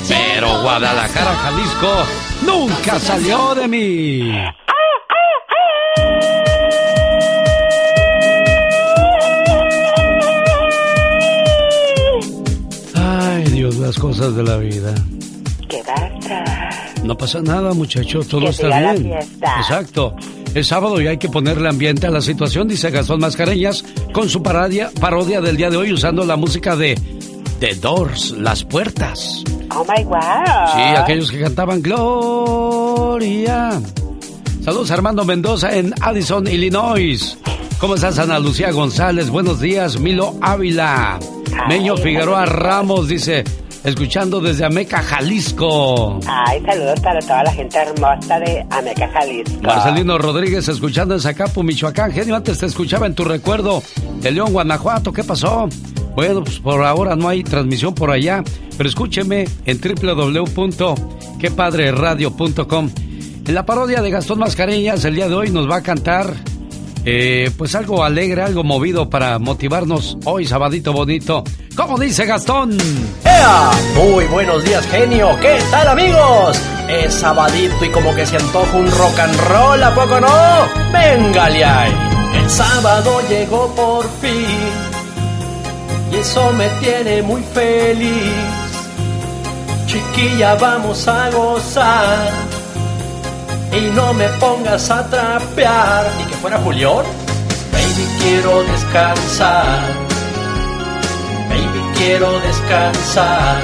Pero Guadalajara, Jalisco nunca salió de mí. las cosas de la vida. ¿Qué pasa? No pasa nada, muchacho, todo está bien. Exacto. Es sábado y hay que ponerle ambiente a la situación, dice Gastón Mascareñas, con su parodia, parodia del día de hoy usando la música de The Doors, Las Puertas. Oh my wow. Sí, aquellos que cantaban Gloria. Saludos Armando Mendoza en Addison, Illinois. ¿Cómo estás, Ana Lucía González? Buenos días, Milo Ávila. Meño Figueroa Ramos dice, escuchando desde Ameca, Jalisco. Ay, saludos para toda la gente hermosa de Ameca, Jalisco. Marcelino Rodríguez, escuchando en Zacapu, Michoacán. Genio, antes te escuchaba en tu recuerdo de León, Guanajuato. ¿Qué pasó? Bueno, pues por ahora no hay transmisión por allá, pero escúcheme en www.quepadreradio.com. En la parodia de Gastón Mascareñas, el día de hoy nos va a cantar eh, pues algo alegre, algo movido para motivarnos hoy, sabadito bonito. ¿Cómo dice Gastón? ¡Ea! Muy buenos días, genio. ¿Qué tal, amigos? Es sabadito y como que se antoja un rock and roll, ¿a poco no? ¡Véngale ahí! El sábado llegó por fin y eso me tiene muy feliz. Chiquilla, vamos a gozar y no me pongas a trapear. Ni que fuera Julián. Baby, quiero descansar. Baby, quiero descansar.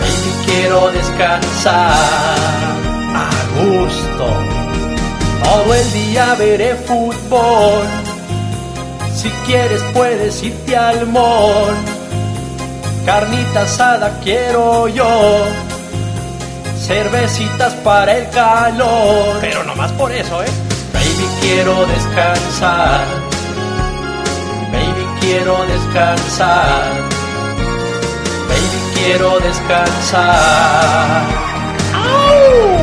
Baby, quiero descansar. A gusto. Todo el día veré fútbol. Si quieres puedes irte al mall. Carnita asada quiero yo cervecitas para el calor. Pero no más por eso, ¿eh? Baby, quiero descansar. Baby, quiero descansar. Baby, quiero descansar. ¡Au!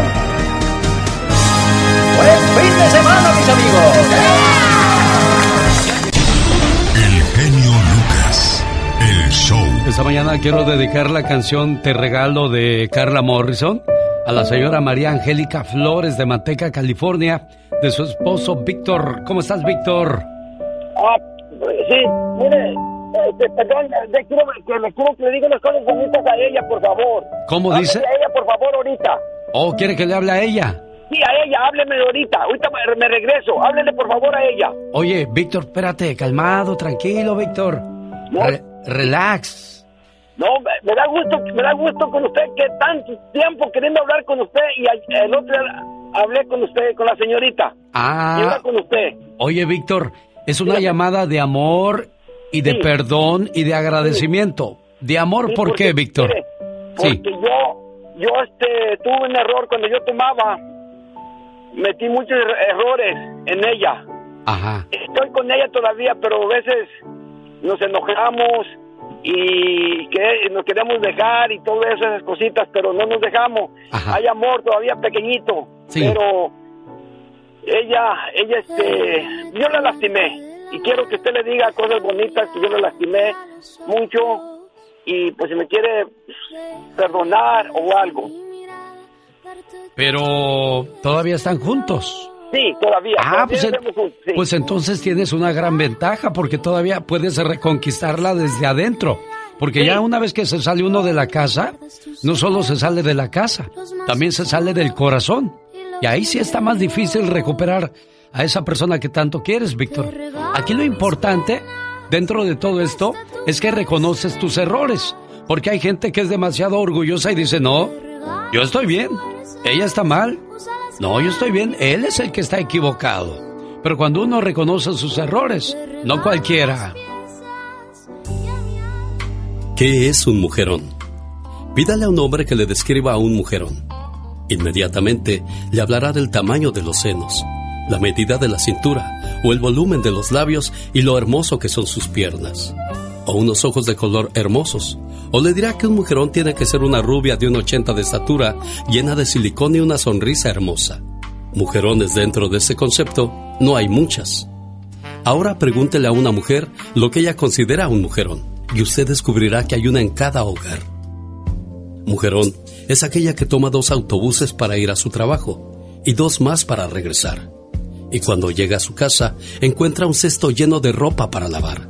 Buen fin de semana, mis amigos. El genio Lucas. El show. Esta mañana quiero dedicar la canción Te regalo de Carla Morrison a la señora María Angélica Flores de Manteca, California, de su esposo Víctor. ¿Cómo estás, Víctor? Ah, sí, mire, este, perdón, le quiero, que le quiero que le diga unas cosas bonitas a ella, por favor. ¿Cómo dice? a ella, por favor, ahorita. ¿O quiere que le hable a ella? Sí, a ella, hábleme ahorita. Ahorita me, regreso. Háblele, por favor, a ella. Oye, Víctor, espérate, calmado, tranquilo, Víctor. relax. No, me da gusto, me da gusto con usted que tanto tiempo queriendo hablar con usted y el otro hablé con usted, con la señorita. Ah. con usted. Oye, Víctor, es una llamada de amor y de perdón y de agradecimiento. ¿De amor por qué, Víctor? porque yo, yo este, tuve un error cuando yo tomaba. Metí muchos er-, errores en ella. Ajá. Estoy con ella todavía, pero a veces nos enojamos y que nos queremos dejar y todas esas cositas, pero no nos dejamos. Hay amor todavía pequeñito, pero ella, ella, este, yo la lastimé y quiero que usted le diga cosas bonitas que yo la lastimé mucho y pues si me quiere perdonar o algo. Pero todavía están juntos. Sí, todavía. Ah, todavía pues, sí. pues entonces tienes una gran ventaja porque todavía puedes reconquistarla desde adentro. Porque ya una vez que se sale uno de la casa, no solo se sale de la casa, también se sale del corazón. Y ahí sí está más difícil recuperar a esa persona que tanto quieres, Víctor. Aquí lo importante, dentro de todo esto, es que reconoces tus errores. Porque hay gente que es demasiado orgullosa y dice, no, yo estoy bien, ella está mal. No, yo estoy bien, él es el que está equivocado. Pero cuando uno reconoce sus errores, no cualquiera. ¿Qué es un mujerón? Pídale a un hombre que le describa a un mujerón. Inmediatamente le hablará del tamaño de los senos, la medida de la cintura o el volumen de los labios y lo hermoso que son sus piernas. O unos ojos de color hermosos. O le dirá que un mujerón tiene que ser una rubia de un 80 de estatura, llena de silicón y una sonrisa hermosa. Mujerones dentro de ese concepto no hay muchas. Ahora pregúntele a una mujer lo que ella considera un mujerón y usted descubrirá que hay una en cada hogar. Mujerón es aquella que toma dos autobuses para ir a su trabajo y dos más para regresar. Y cuando llega a su casa encuentra un cesto lleno de ropa para lavar,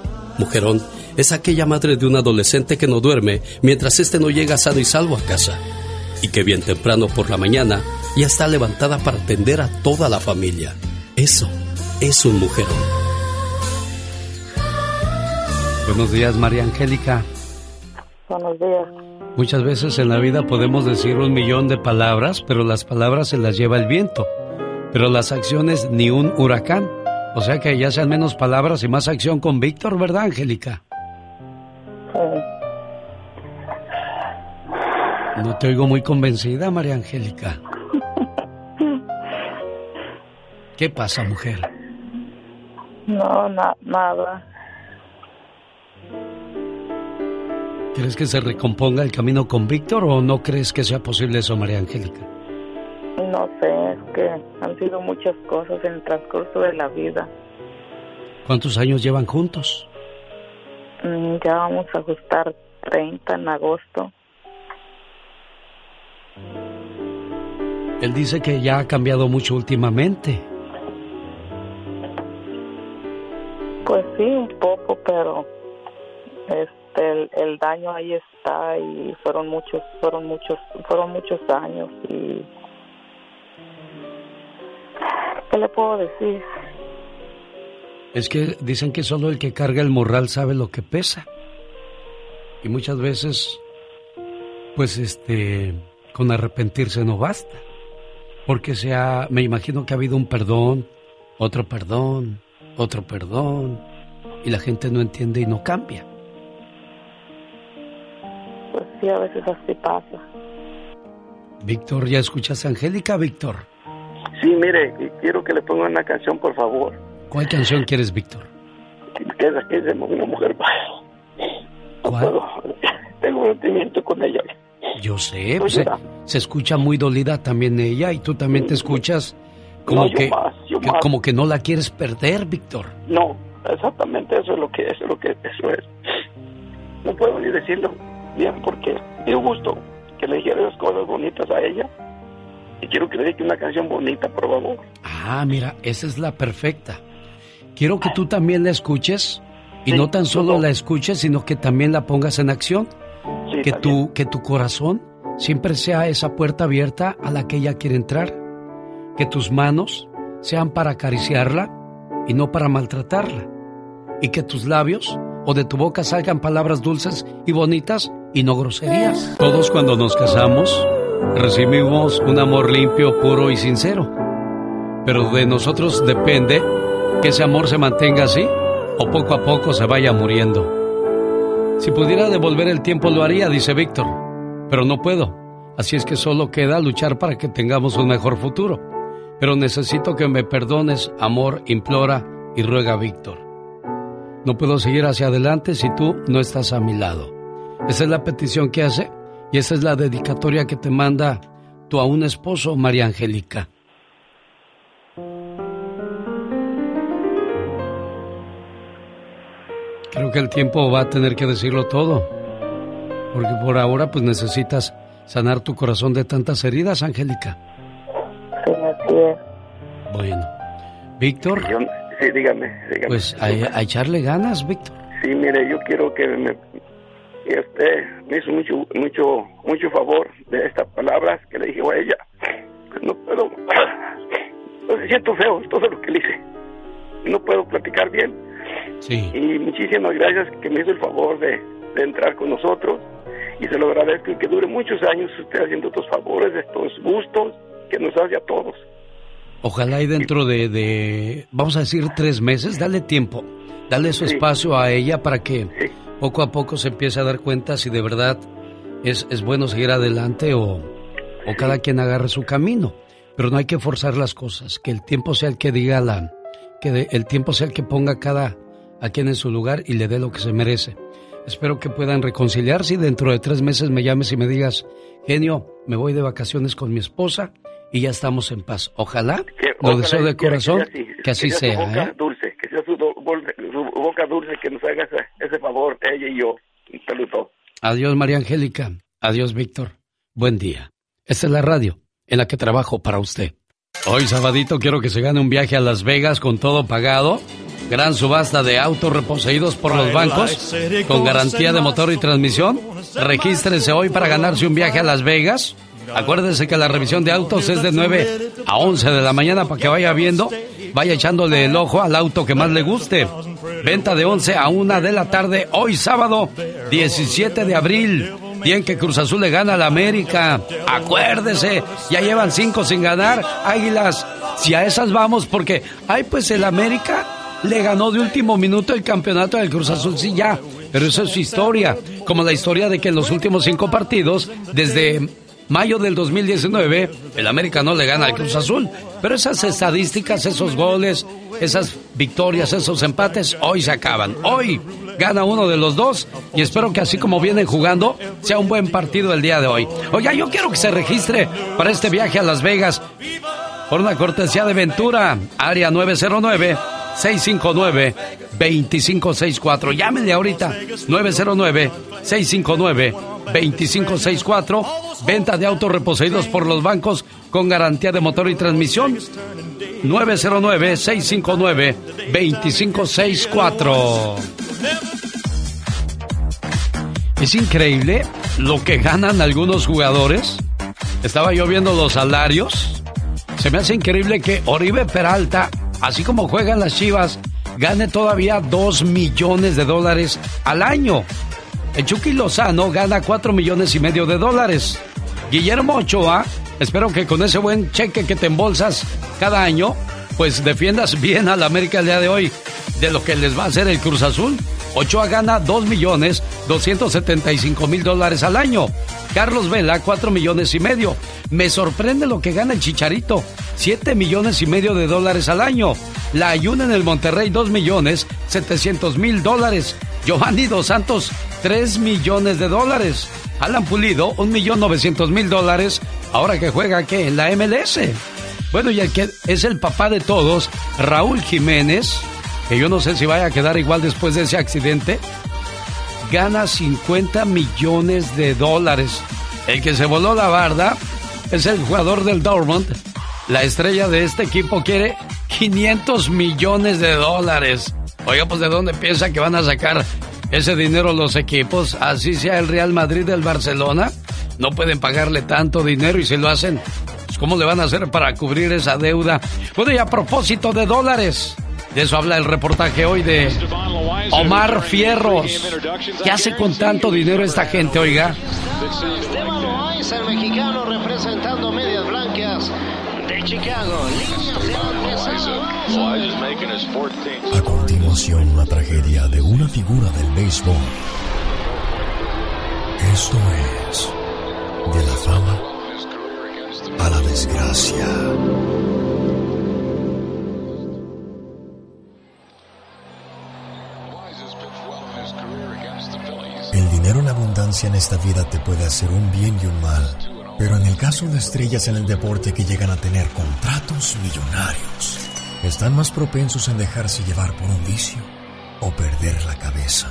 Mujerón es aquella madre de un adolescente que no duerme mientras éste no llega sano y salvo a casa y que bien temprano por la mañana ya está levantada para atender a toda la familia. Eso es un mujerón. Buenos días, María Angélica. Buenos días. Muchas veces en la vida podemos decir un millón de palabras, pero las palabras se las lleva el viento. Pero las acciones ni un huracán. O sea que ya sean menos palabras y más acción con Víctor, ¿verdad, Angélica? No te oigo muy convencida, María Angélica. ¿Qué pasa, mujer? No, na- nada. ¿Crees que se recomponga el camino con Víctor o no crees que sea posible eso, María Angélica? No sé, es que han sido muchas cosas en el transcurso de la vida. ¿Cuántos años llevan juntos? Mm, Ya vamos a ajustar 30 en agosto. Él dice que ya ha cambiado mucho últimamente. Pues sí, un poco, pero este el, el daño ahí está y fueron muchos, fueron muchos, fueron muchos años y ¿qué le puedo decir? Es que dicen que solo el que carga el morral sabe lo que pesa. Y muchas veces, pues este, con arrepentirse no basta. Porque se ha, me imagino que ha habido un perdón, otro perdón, otro perdón, y la gente no entiende y no cambia. Pues sí, a veces así pasa. Víctor, ¿ya escuchas a Angélica, Víctor? Sí, mire, quiero que le ponga una canción, por favor. ¿Cuál canción quieres, Víctor? Que es, de una mujer. No puedo. Tengo un sentimiento con ella. Yo sé, pues, se, se escucha muy dolida también ella y tú también te escuchas como No, yo que, más, yo que- más. como que no la quieres perder, Víctor. No, exactamente eso es lo que eso es lo que eso es. No puedo ni decirlo bien porque dio gusto que le dijera esas cosas bonitas a ella. Y quiero que le dedique una canción bonita, por favor. Ah, mira, esa es la perfecta. Quiero que tú también la escuches y no tan solo la escuches, sino que también la pongas en acción. que tu que tu corazón siempre sea esa puerta abierta a la que ella quiere entrar. Que tus manos sean para acariciarla y no para maltratarla. Y que tus labios o de tu boca salgan palabras dulces y bonitas y no groserías. Todos cuando nos casamos recibimos un amor limpio, puro y sincero. Pero de nosotros depende que ese amor se mantenga así o poco a poco se vaya muriendo. Si pudiera devolver el tiempo lo haría, dice Víctor, pero no puedo. Así es que solo queda luchar para que tengamos un mejor futuro. Pero necesito que me perdones, amor, implora y ruega Víctor. No puedo seguir hacia adelante si tú no estás a mi lado. Esa es la petición que hace y esa es la dedicatoria que te manda tú a un esposo, María Angélica. Creo que el tiempo va a tener que decirlo todo. Porque por ahora pues necesitas sanar tu corazón de tantas heridas, Angélica. Sí, así es. Bueno. Víctor. sí, dígame, dígame. Pues a, a, echarle ganas, Víctor. Sí, mire, yo quiero que me que usted me hizo mucho mucho mucho favor de estas palabras que le dije a ella. No puedo, no siento feo todo lo que le hice. No puedo platicar bien. Sí. Y muchísimas gracias que me hizo el favor de, de entrar con nosotros y se lo agradezco y que dure muchos años usted haciendo estos favores, estos gustos que nos hace a todos. Ojalá y dentro de, de, vamos a decir, tres meses, dale tiempo, dale su espacio a ella para que poco a poco se empiece a dar cuenta si de verdad es, es bueno seguir adelante o, o cada quien agarre su camino. Pero no hay que forzar las cosas, que el tiempo sea el que diga la, que el tiempo sea el que ponga cada a quien en su lugar y le dé lo que se merece. Espero que puedan reconciliarse y dentro de tres meses me llames y me digas, genio, me voy de vacaciones con mi esposa y ya estamos en paz. Ojalá, lo deseo de corazón, que, así sea. ¿eh? dulce, que sea boca dulce, que nos haga ese, ese favor, ella y yo. Un saludo. Adiós, María Angélica. Adiós, Víctor. Buen día. Esta es la radio en la que trabajo para usted. Hoy, sabadito, quiero que se gane un viaje a Las Vegas con todo pagado Gran subasta de autos reposeídos por los bancos con garantía de motor y transmisión. Regístrese hoy para ganarse un viaje a Las Vegas. Acuérdese que la revisión de autos es de 9 a 11 de la mañana para que vaya viendo, vaya echándole el ojo al auto que más le guste. Venta de 11 a 1 de la tarde hoy sábado 17 de abril. Bien que Cruz Azul le gana a la América. Acuérdese, ya llevan 5 sin ganar. Águilas, si a esas vamos porque, ay, pues el América le ganó de último minuto el campeonato del Cruz Azul, sí, ya. Pero eso es su historia. Como la historia de que en los últimos cinco partidos, desde mayo del 2019, el América no le gana al Cruz Azul. Pero esas estadísticas, esos goles, esas victorias, esos empates, hoy se acaban. Hoy gana uno de los dos y espero que así como vienen jugando, sea un buen partido el día de hoy. Oiga, yo quiero que se registre para este viaje a Las Vegas por una cortesía de Ventura, área 909. 659-2564. Llámenle ahorita. 909-659-2564. Venta de autos reposeídos por los bancos con garantía de motor y transmisión. 909-659-2564. Es increíble lo que ganan algunos jugadores. Estaba yo viendo los salarios. Se me hace increíble que Oribe Peralta así como juegan las Chivas, gane todavía 2 millones de dólares al año. El Chucky Lozano gana 4 millones y medio de dólares. Guillermo Ochoa, espero que con ese buen cheque que te embolsas cada año, pues defiendas bien a la América el día de hoy de lo que les va a hacer el Cruz Azul. Ochoa gana 2 millones 275 mil dólares al año. Carlos Vela, 4 millones y medio. Me sorprende lo que gana el Chicharito, 7 millones y medio de dólares al año. La Ayuna en el Monterrey, 2 millones 700 mil dólares. Giovanni Dos Santos, 3 millones de dólares. Alan Pulido, 1 millón 900 mil dólares. Ahora que juega, ¿qué? En la MLS. Bueno, y el que es el papá de todos, Raúl Jiménez, que yo no sé si vaya a quedar igual después de ese accidente, gana 50 millones de dólares. El que se voló la barda es el jugador del Dortmund. La estrella de este equipo quiere 500 millones de dólares. Oiga, pues ¿de dónde piensa que van a sacar ese dinero los equipos? Así sea el Real Madrid del Barcelona. No pueden pagarle tanto dinero y si lo hacen, pues ¿Cómo le van a hacer para cubrir esa deuda? Bueno, y a propósito de dólares, de eso habla el reportaje hoy de Omar Fierros. ¿Qué hace con tanto dinero esta gente, oiga? Esteban Loaiza, el mexicano representando medias blancas de Chicago. A continuación, una tragedia de una figura del béisbol. Esto es de la fama a la desgracia. El dinero en abundancia en esta vida te puede hacer un bien y un mal, pero en el caso de estrellas en el deporte que llegan a tener contratos millonarios, están más propensos en dejarse llevar por un vicio o perder la cabeza.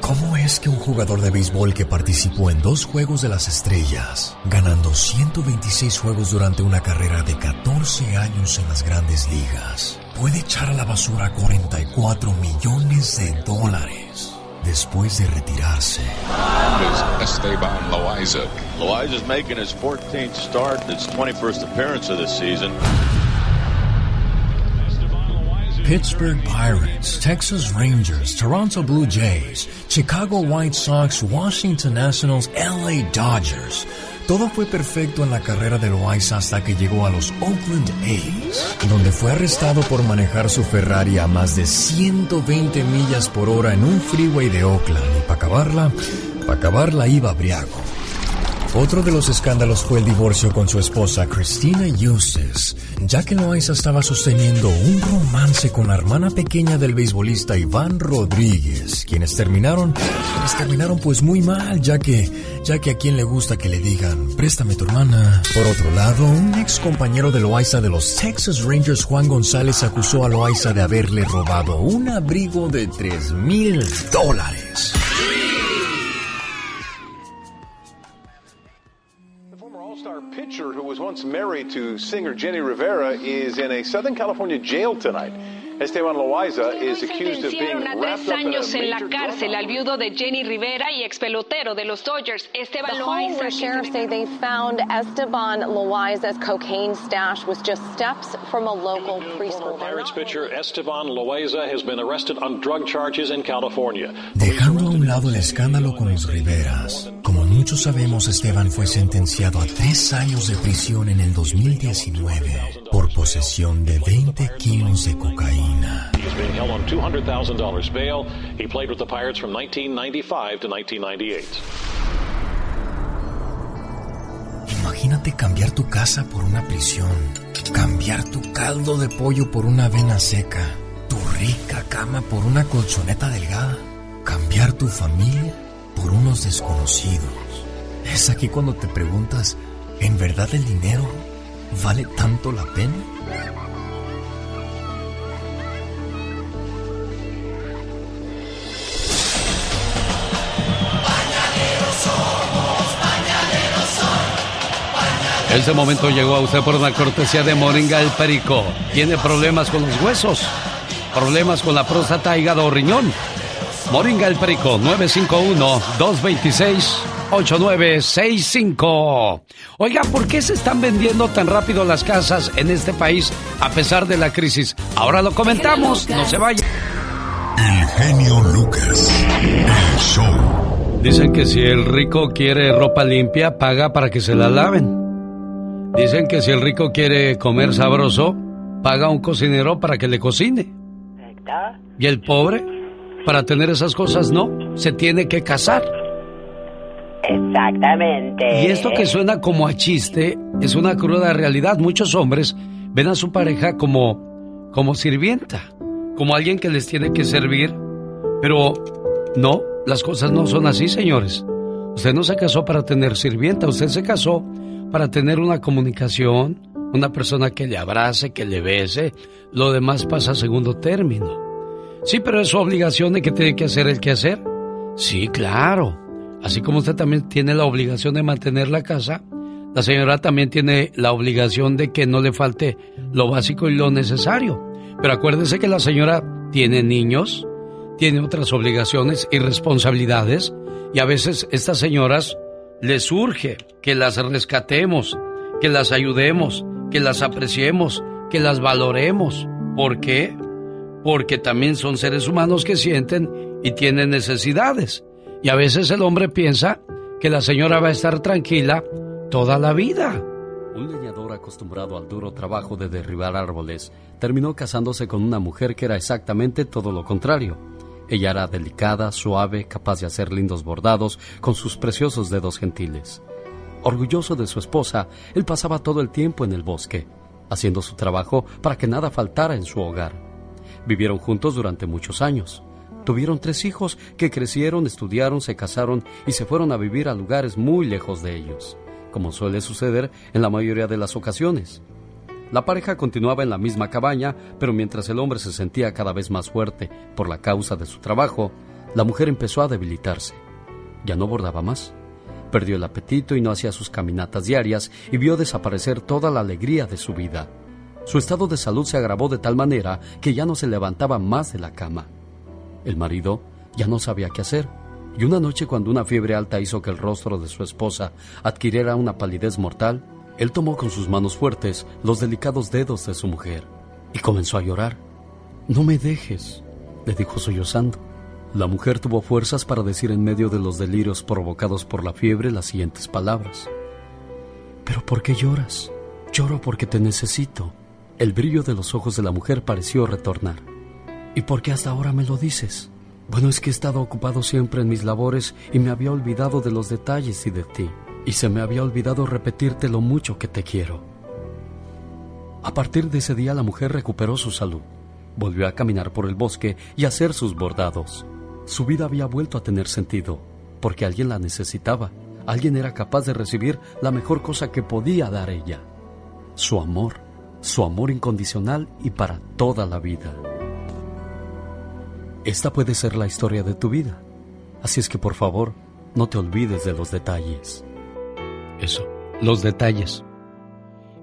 ¿Cómo es que un jugador de béisbol que participó en dos Juegos de las Estrellas, ganando 126 juegos durante una carrera de 14 años en las grandes ligas, puede echar a la basura 44 millones de dólares después de retirarse? Esteban Loaiza. Loaiza's making his 14th start, his 21st appearance of this season. Pittsburgh Pirates, Texas Rangers, Toronto Blue Jays, Chicago White Sox, Washington Nationals, LA Dodgers. Todo fue perfecto en la carrera de Loaiza hasta que llegó a los Oakland A's, donde fue arrestado por manejar su Ferrari a más de 120 millas por hora en un freeway de Oakland. Y para acabarla, para acabarla iba briago. Otro de los escándalos fue el divorcio con su esposa Christina Eustace, ya que Loaiza estaba sosteniendo un romance con la hermana pequeña del beisbolista Iván Rodríguez, quienes terminaron, terminaron pues muy mal, ya que, ya que a quien le gusta que le digan, préstame tu hermana. Por otro lado, un ex compañero de Loaiza de los Texas Rangers, Juan González, acusó a Loaiza de haberle robado un abrigo de 3 mil dólares. Once married to singer Jenny Rivera is in a Southern California jail tonight. Esteban Loaiza is accused of being a tres años en la cárcel al viudo de Jenny Rivera y expelotero de los Dodgers, Esteban The Loaiza. sheriffs say they found Esteban Loaiza's cocaine stash was just steps from a local preschool. Pirates pitcher Esteban Loaiza has been arrested on drug charges in California. Dejando a un lado el escándalo con los Riveras, como muchos sabemos, Esteban fue sentenciado a tres años de prisión en el 2019 por posesión de 20 kilos de cocaína. He is being held on $200,000 bail. He played with the Pirates from 1995 to 1998. Imagínate cambiar tu casa por una prisión, cambiar tu caldo de pollo por una avena seca, tu rica cama por una colchoneta delgada, cambiar tu familia por unos desconocidos. Es aquí cuando te preguntas, ¿en verdad el dinero vale tanto la pena? Ese momento llegó a usted por una cortesía de Moringa el Perico. ¿Tiene problemas con los huesos? ¿Problemas con la próstata, hígado o riñón? Moringa el Perico, 951-226-8965. Oiga, ¿por qué se están vendiendo tan rápido las casas en este país a pesar de la crisis? Ahora lo comentamos, no se vaya. El genio Lucas. El show. Dicen que si el rico quiere ropa limpia, paga para que se la laven. Dicen que si el rico quiere comer sabroso, paga a un cocinero para que le cocine. Y el pobre, para tener esas cosas, no, se tiene que casar. Exactamente. Y esto que suena como a chiste es una cruda realidad. Muchos hombres ven a su pareja como, como sirvienta, como alguien que les tiene que servir. Pero no, las cosas no son así, señores. Usted no se casó para tener sirvienta, usted se casó para tener una comunicación, una persona que le abrace, que le bese. Lo demás pasa a segundo término. Sí, pero es su obligación de que tiene que hacer el que hacer. Sí, claro. Así como usted también tiene la obligación de mantener la casa, la señora también tiene la obligación de que no le falte lo básico y lo necesario. Pero acuérdese que la señora tiene niños, tiene otras obligaciones y responsabilidades, y a veces estas señoras les urge que las rescatemos, que las ayudemos, que las apreciemos, que las valoremos. ¿Por qué? Porque también son seres humanos que sienten y tienen necesidades. Y a veces el hombre piensa que la señora va a estar tranquila toda la vida. Un leñador acostumbrado al duro trabajo de derribar árboles terminó casándose con una mujer que era exactamente todo lo contrario. Ella era delicada, suave, capaz de hacer lindos bordados con sus preciosos dedos gentiles. Orgulloso de su esposa, él pasaba todo el tiempo en el bosque, haciendo su trabajo para que nada faltara en su hogar. Vivieron juntos durante muchos años. Tuvieron tres hijos que crecieron, estudiaron, se casaron y se fueron a vivir a lugares muy lejos de ellos, como suele suceder en la mayoría de las ocasiones. La pareja continuaba en la misma cabaña, pero mientras el hombre se sentía cada vez más fuerte por la causa de su trabajo, la mujer empezó a debilitarse. Ya no bordaba más. Perdió el apetito y no hacía sus caminatas diarias y vio desaparecer toda la alegría de su vida. Su estado de salud se agravó de tal manera que ya no se levantaba más de la cama. El marido ya no sabía qué hacer, y una noche cuando una fiebre alta hizo que el rostro de su esposa adquiriera una palidez mortal, él tomó con sus manos fuertes los delicados dedos de su mujer y comenzó a llorar. No me dejes, le dijo sollozando. La mujer tuvo fuerzas para decir en medio de los delirios provocados por la fiebre las siguientes palabras. ¿Pero por qué lloras? Lloro porque te necesito. El brillo de los ojos de la mujer pareció retornar. ¿Y por qué hasta ahora me lo dices? Bueno, es que he estado ocupado siempre en mis labores y me había olvidado de los detalles y de ti. Y se me había olvidado repetirte lo mucho que te quiero. A partir de ese día la mujer recuperó su salud. Volvió a caminar por el bosque y a hacer sus bordados. Su vida había vuelto a tener sentido, porque alguien la necesitaba. Alguien era capaz de recibir la mejor cosa que podía dar ella. Su amor, su amor incondicional y para toda la vida. Esta puede ser la historia de tu vida. Así es que por favor, no te olvides de los detalles. Eso, los detalles.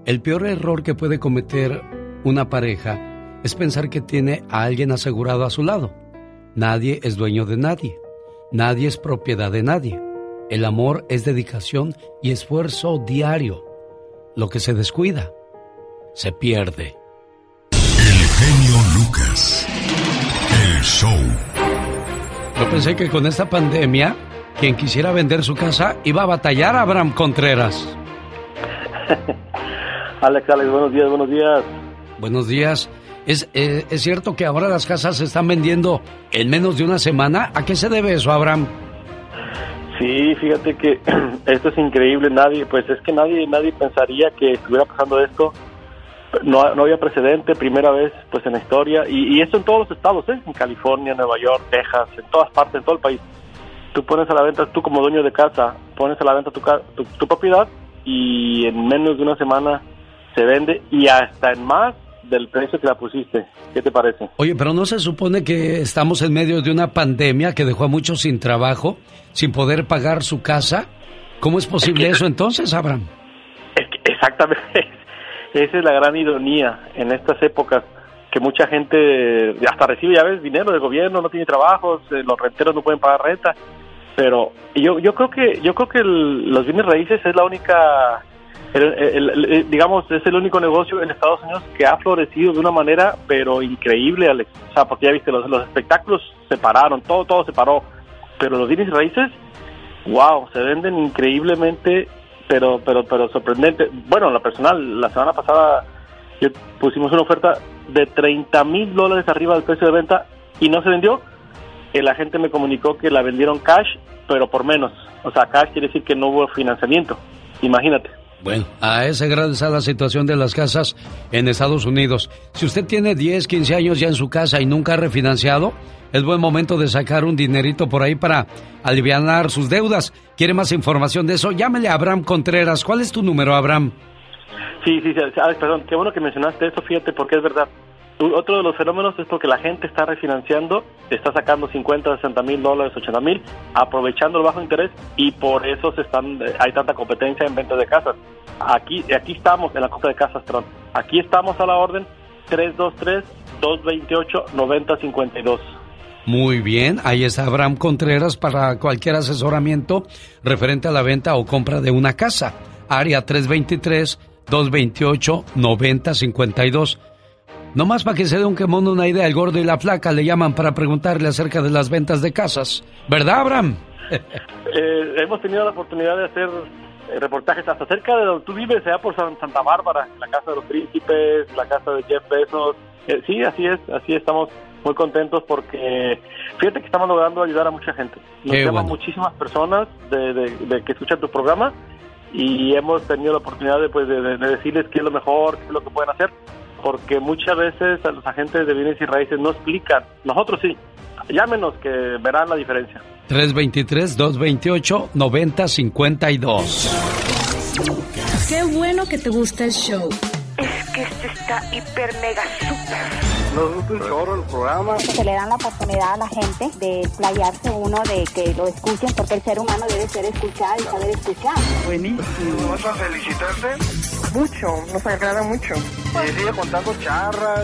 El peor error que puede cometer una pareja es pensar que tiene a alguien asegurado a su lado Nadie es dueño de nadie. Nadie es propiedad de nadie. El amor es dedicación y esfuerzo diario. Lo que se descuida, se pierde. El genio Lucas. El show. Yo pensé que con esta pandemia, quien quisiera vender su casa iba a batallar a Abraham Contreras. Alex, Alex, buenos días, buenos días. Buenos días. ¿Es, eh, ¿Es cierto que ahora las casas se están vendiendo en menos de una semana? ¿A qué se debe eso, Abraham? Sí, fíjate que esto es increíble. Nadie, pues es que nadie, nadie pensaría que estuviera pasando esto. No, no había precedente, primera vez, pues en la historia. Y, y esto en todos los estados, ¿eh? En California, Nueva York, Texas, en todas partes, en todo el país. Tú pones a la venta, tú como dueño de casa, pones a la venta tu, tu, tu propiedad y en menos de una semana se vende y hasta en más del precio que la pusiste. ¿Qué te parece? Oye, pero ¿no se supone que estamos en medio de una pandemia que dejó a muchos sin trabajo, sin poder pagar su casa? ¿Cómo es posible eso entonces, Abraham? Es que exactamente. Esa es la gran ironía en estas épocas que mucha gente hasta recibe, ya ves, dinero del gobierno, no tiene trabajos, eh, los renteros no pueden pagar renta, pero yo yo creo que yo creo que los bienes raíces es la única el, digamos, es el único negocio en Estados Unidos que ha florecido de una manera, pero increíble, Alex. O sea, porque ya viste, los, los espectáculos se pararon, todo, todo se paró. Pero los bienes raíces, wow, se venden increíblemente, pero, pero, pero sorprendente. Bueno, la personal, la semana pasada pusimos una oferta de 30 mil dólares arriba del precio de venta y no se vendió. El agente me comunicó que la vendieron cash, pero por menos. O sea, cash quiere decir que no hubo financiamiento. Imagínate. Bueno, a ese grado está la situación de las casas en Estados Unidos. Si usted tiene 10, 15 años ya en su casa y nunca ha refinanciado, es buen momento de sacar un dinerito por ahí para aliviar sus deudas. ¿Quiere más información de eso? Llámele a Abraham Contreras. ¿Cuál es tu número, Abraham? Sí, sí, sí, perdón, qué bueno que mencionaste eso, fíjate, porque es verdad. Otro de los fenómenos es porque la gente está refinanciando, está sacando 50, 60 mil dólares, 80 mil, aprovechando el bajo interés y por eso se están, eh, hay tanta competencia en venta de casas. Aquí, aquí estamos en la compra de casas, perdón. Aquí estamos a la orden 323-228-9052. Muy bien, ahí está Abraham Contreras para cualquier asesoramiento referente a la venta o compra de una casa. área 323-228-9052. Nomás para que se dé un quemón una idea, el gordo y la flaca le llaman para preguntarle acerca de las ventas de casas. ¿Verdad, Abraham? Eh, hemos tenido la oportunidad de hacer eh, reportajes hasta cerca de donde tú vives, sea por Santa Bárbara, la casa de los príncipes, la casa de Jeff Bezos. Eh, sí, así es, así estamos muy contentos porque fíjate que estamos logrando ayudar a mucha gente. Nos llaman muchísimas personas de, que escuchan tu programa y hemos tenido la oportunidad de, pues, de, decirles qué es lo mejor, qué es lo que pueden hacer, porque muchas veces a los agentes de bienes y raíces no explican. Nosotros sí, llámenos que verán la diferencia. 323-228-9052. Qué bueno que te gusta el show. Es que este está hiper mega super nos gusta un chorro el programa. Se le dan la oportunidad a la gente de playarse uno, de que lo escuchen, porque el ser humano debe ser escuchado y saber escuchar. Buenísimo. ¿Vas a felicitarte? Mucho, nos agrada mucho. Y sigue contando charras.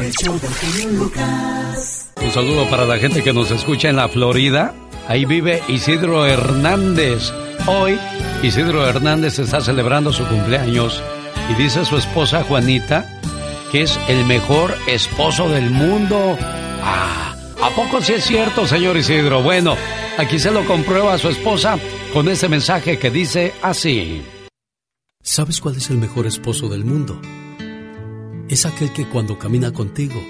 Un saludo para la gente que nos escucha en la Florida. Ahí vive Isidro Hernández. Hoy, Isidro Hernández está celebrando su cumpleaños y dice su esposa Juanita que es el mejor esposo del mundo. Ah, ¿a poco sí es cierto, señor Isidro? Bueno, aquí se lo comprueba a su esposa con ese mensaje que dice así. ¿Sabes cuál es el mejor esposo del mundo? Es aquel que cuando camina contigo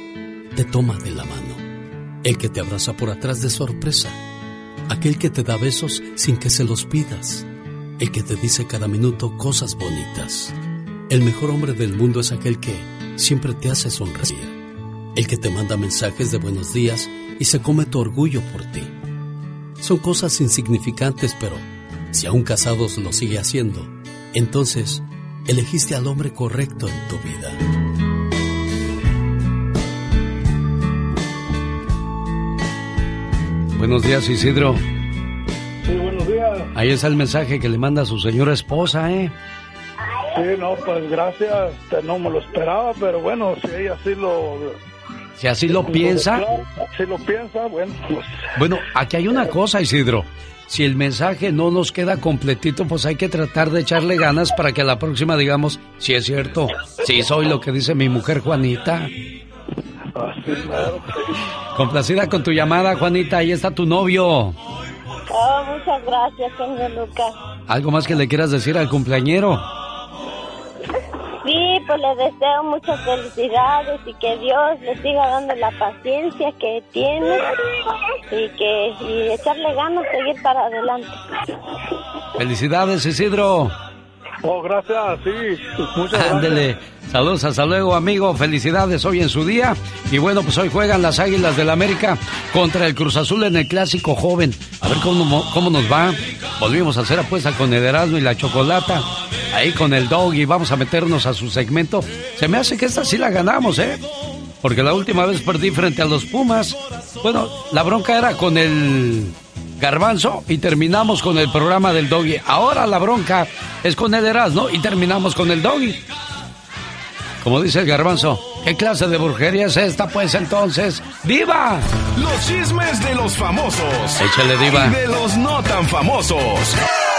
te toma de la mano, el que te abraza por atrás de sorpresa, aquel que te da besos sin que se los pidas, el que te dice cada minuto cosas bonitas. El mejor hombre del mundo es aquel que siempre te hace sonreír. El que te manda mensajes de buenos días y se come tu orgullo por ti. Son cosas insignificantes, pero si aún casados lo sigue haciendo, entonces elegiste al hombre correcto en tu vida. Buenos días, Isidro. Sí, buenos días. Ahí está el mensaje que le manda a su señora esposa, ¿eh? Sí, no, pues gracias, no me lo esperaba, pero bueno, si ella así lo... Si así lo piensa... Si lo piensa, bueno, pues... Bueno, aquí hay una cosa, Isidro. Si el mensaje no nos queda completito, pues hay que tratar de echarle ganas para que a la próxima digamos, si es cierto, si soy lo que dice mi mujer Juanita. Complacida con tu llamada, Juanita, ahí está tu novio. Oh, muchas gracias, señor Lucas. ¿Algo más que le quieras decir al cumpleañero? Pues le deseo muchas felicidades y que Dios le siga dando la paciencia que tiene y que y echarle ganas, seguir para adelante. Felicidades, Isidro. Oh, gracias, sí. Muchas gracias. Ándele. Saludos, hasta luego, amigo. Felicidades hoy en su día. Y bueno, pues hoy juegan las Águilas del la América contra el Cruz Azul en el Clásico Joven. A ver cómo, cómo nos va. Volvimos a hacer apuesta con el Erasmo y la Chocolata. Ahí con el Dog y vamos a meternos a su segmento. Se me hace que esta sí la ganamos, ¿eh? Porque la última vez perdí frente a los Pumas. Bueno, la bronca era con el Garbanzo y terminamos con el programa del Doggy. Ahora la bronca es con el Erasmo y terminamos con el Doggy. Como dice el Garbanzo, ¿qué clase de brujería es esta pues entonces? ¡Diva! Los chismes de los famosos. Échale, Diva. Y de los no tan famosos.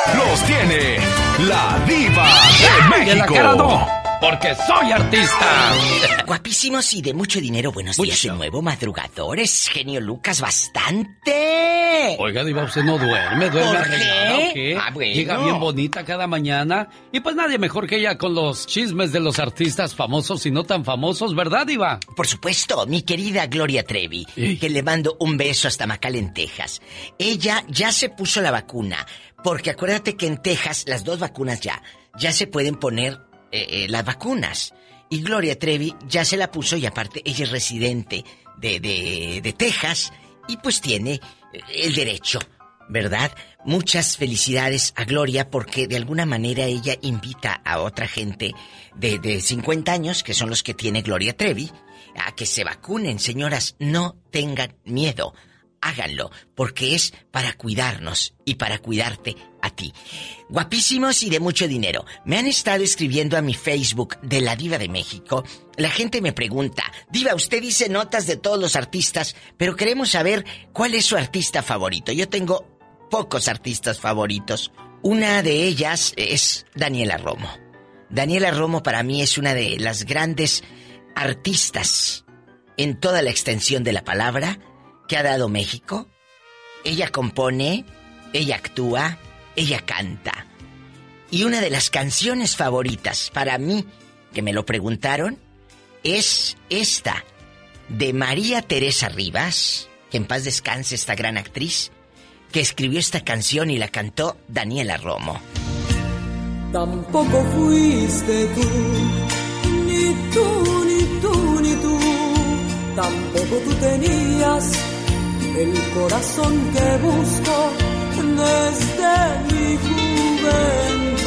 Los tiene la Diva de México. En la cara no porque soy artista. Guapísimos y de mucho dinero. Buenos días de nuevo, madrugadores. Genio Lucas, bastante. Oiga, Diva, usted no duerme, duerme ¿Por arreglada, qué? ¿o qué? Ah, bueno. Llega bien bonita cada mañana. Y pues nadie mejor que ella con los chismes de los artistas famosos y no tan famosos, ¿verdad, Diva? Por supuesto, mi querida Gloria Trevi, que le mando un beso hasta Macal Texas. Ella ya se puso la vacuna, porque acuérdate que en Texas las dos vacunas ya, ya se pueden poner eh, eh, las vacunas. Y Gloria Trevi ya se la puso y aparte ella es residente de, de, de Texas y pues tiene eh, el derecho, ¿verdad? Muchas felicidades a Gloria porque de alguna manera ella invita a otra gente de, de 50 años, que son los que tiene Gloria Trevi, a que se vacunen, señoras, no tengan miedo. Háganlo, porque es para cuidarnos y para cuidarte a ti. Guapísimos y de mucho dinero. Me han estado escribiendo a mi Facebook de la Diva de México. La gente me pregunta, Diva, usted dice notas de todos los artistas, pero queremos saber cuál es su artista favorito. Yo tengo pocos artistas favoritos. Una de ellas es Daniela Romo. Daniela Romo para mí es una de las grandes artistas en toda la extensión de la palabra que ha dado México. Ella compone, ella actúa, ella canta. Y una de las canciones favoritas para mí, que me lo preguntaron, es esta, de María Teresa Rivas, que en paz descanse esta gran actriz, que escribió esta canción y la cantó Daniela Romo. Tampoco fuiste tú, ni tú, ni tú, ni tú. Tampoco tú tenías el corazón que busco desde mi juventud.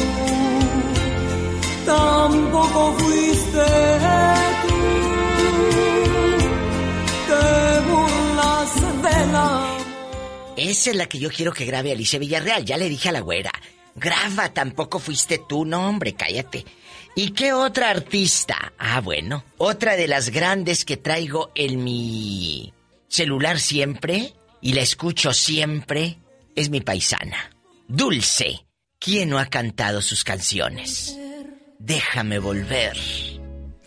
Tampoco fuiste tú, te burlas de la Esa es la que yo quiero que grabe Alicia Villarreal. Ya le dije a la güera. Graba, tampoco fuiste tú. No, hombre, cállate. ¿Y qué otra artista? Ah, bueno. Otra de las grandes que traigo en mi celular siempre y la escucho siempre es mi paisana. Dulce. ¿Quién no ha cantado sus canciones? Déjame volver.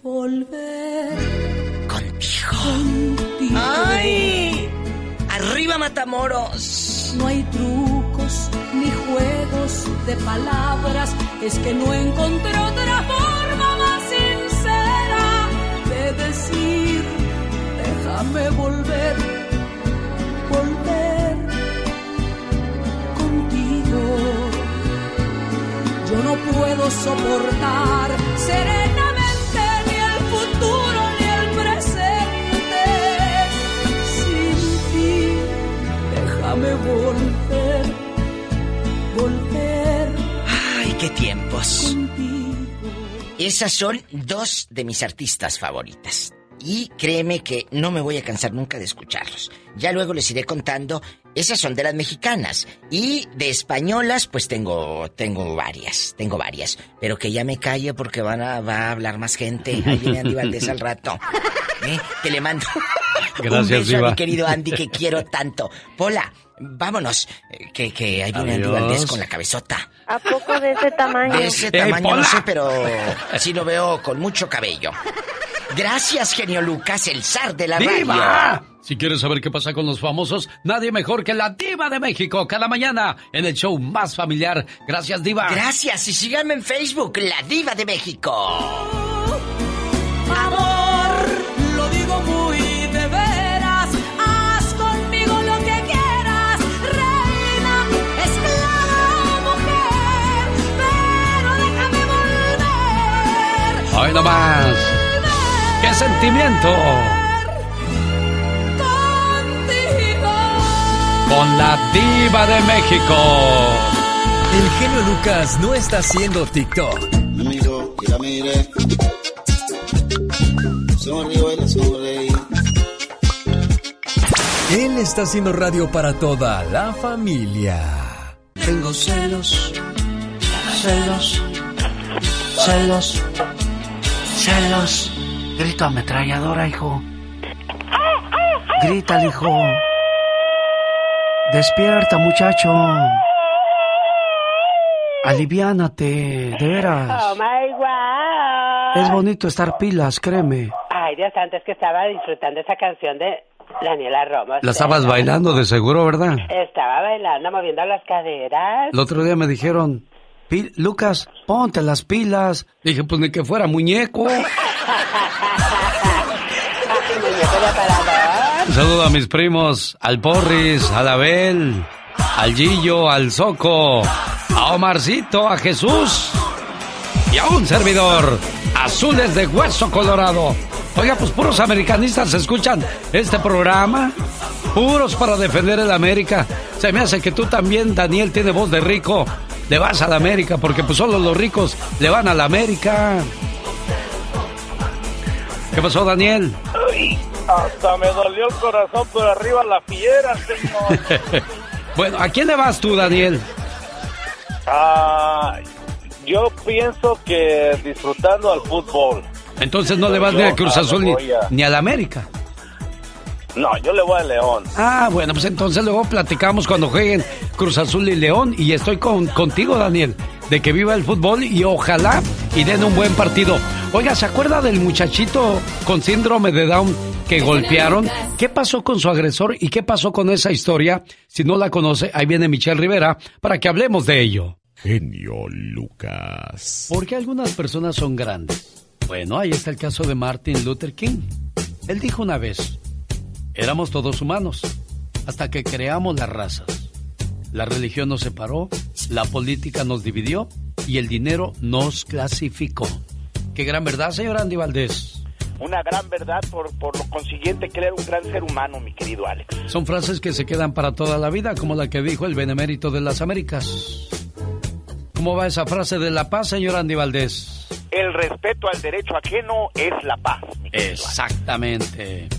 volver contigo. ¡Ay! ¡Arriba Matamoros! No hay trucos ni juegos de palabras, es que no encontré otra forma más sincera de decir, déjame volver, volver contigo. Yo no puedo soportar serenamente ni el futuro ni el presente sin ti. Déjame volver, volver. ¡Ay, qué tiempos! Esas son dos de mis artistas favoritas. Y créeme que no me voy a cansar nunca de escucharlos. Ya luego les iré contando. Esas son de las mexicanas. Y de españolas, pues tengo, tengo varias, tengo varias. Pero que ya me calle porque van a, va a hablar más gente. Ahí viene Andy Valdés al rato. ¿Eh? Que le mando un beso a mi querido Andy que quiero tanto. Pola, vámonos. eh, Que, que ahí viene Andy Adiós. Valdés con la cabezota. ¿A poco de ese tamaño? De ese ¡Eh, tamaño Pola! no sé, pero sí lo veo con mucho cabello. Gracias, genio Lucas, el zar de la ¡Diva! radio. Si quieres saber qué pasa con los famosos, nadie mejor que la diva de México cada mañana en el show más familiar. Gracias, diva. Gracias y síganme en Facebook, La Diva de México. Amor, lo digo muy de veras. Haz conmigo lo que quieras, reina, esclava, mujer. Pero déjame volver. ¡Ay, no más! ¡Qué sentimiento! Contigo. Con la diva de México. El genio Lucas no está haciendo TikTok. Amigo, y la mire. Sonrío y la sonreí. Él está haciendo radio para toda la familia. Tengo celos, celos, celos, celos. Grito ametralladora, hijo. Grita, hijo. Despierta, muchacho. Aliviánate, de veras. Oh my wow. Es bonito estar pilas, créeme. Ay, Dios santo, es que estaba disfrutando esa canción de Daniela Romo. La estabas bailando de seguro, ¿verdad? Estaba bailando, moviendo las caderas. El otro día me dijeron, "Pi- Lucas, ponte las pilas. Dije, pues ni que fuera muñeco. Un saludo a mis primos, al Porris, al Abel, al Gillo, al Soco, a Omarcito, a Jesús y a un servidor, Azules de Hueso Colorado. Oiga, pues puros americanistas escuchan este programa. Puros para defender el América. Se me hace que tú también, Daniel, tiene voz de rico. Le vas a la América, porque pues solo los ricos le van a la América. ¿Qué pasó, Daniel? Ay, hasta me dolió el corazón por arriba la fiera, señor. bueno, ¿a quién le vas tú, Daniel? Ah, yo pienso que disfrutando al fútbol. Entonces no le vas ni a Cruz Yo, Azul ah, ni, a- ni a la América. No, yo le voy a León. Ah, bueno, pues entonces luego platicamos cuando jueguen Cruz Azul y León y estoy con, contigo, Daniel. de que viva el fútbol y ojalá y den un buen partido. Oiga, ¿se acuerda del muchachito con síndrome de Down que golpearon? ¿Qué pasó con su agresor y qué pasó con esa historia? Si no la conoce, ahí viene Michelle Rivera para que hablemos de ello. Genio Lucas. ¿Por qué algunas personas son grandes? Bueno, ahí está el caso de Martin Luther King. Él dijo una vez, éramos todos humanos, hasta que creamos las razas. La religión nos separó, la política nos dividió y el dinero nos clasificó. Qué gran verdad, señor Andy Valdés. Una gran verdad, por, por lo consiguiente, que él era un gran ser humano, mi querido Alex. Son frases que se quedan para toda la vida, como la que dijo el benemérito de las Américas. ¿Cómo va esa frase de la paz, señor Andy Valdés? El respeto al derecho ajeno es la paz. Exactamente.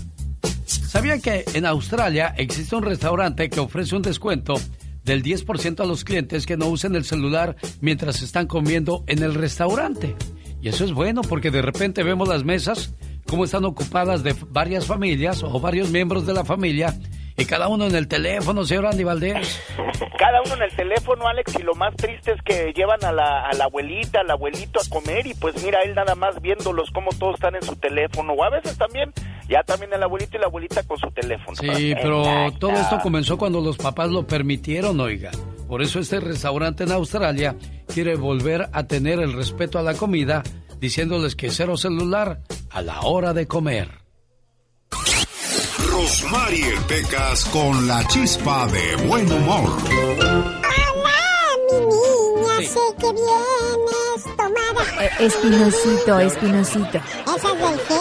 ¿Sabía que en Australia existe un restaurante que ofrece un descuento del 10% a los clientes que no usen el celular mientras están comiendo en el restaurante? Y eso es bueno porque de repente vemos las mesas como están ocupadas de varias familias o varios miembros de la familia y cada uno en el teléfono, señor Andy Valdés. Cada uno en el teléfono, Alex, y lo más triste es que llevan a la, a la abuelita, al abuelito a comer y pues mira, él nada más viéndolos como todos están en su teléfono. O a veces también, ya también el abuelito y la abuelita con su teléfono. Sí, pero todo esto comenzó cuando los papás lo permitieron, oiga. Por eso este restaurante en Australia quiere volver a tener el respeto a la comida, diciéndoles que cero celular a la hora de comer. Rosmarie Pecas con la chispa de buen humor. Hola, mi niña, sé que vienes tomada. Eh, Espinosito, Espinosito. Esa es del Jera,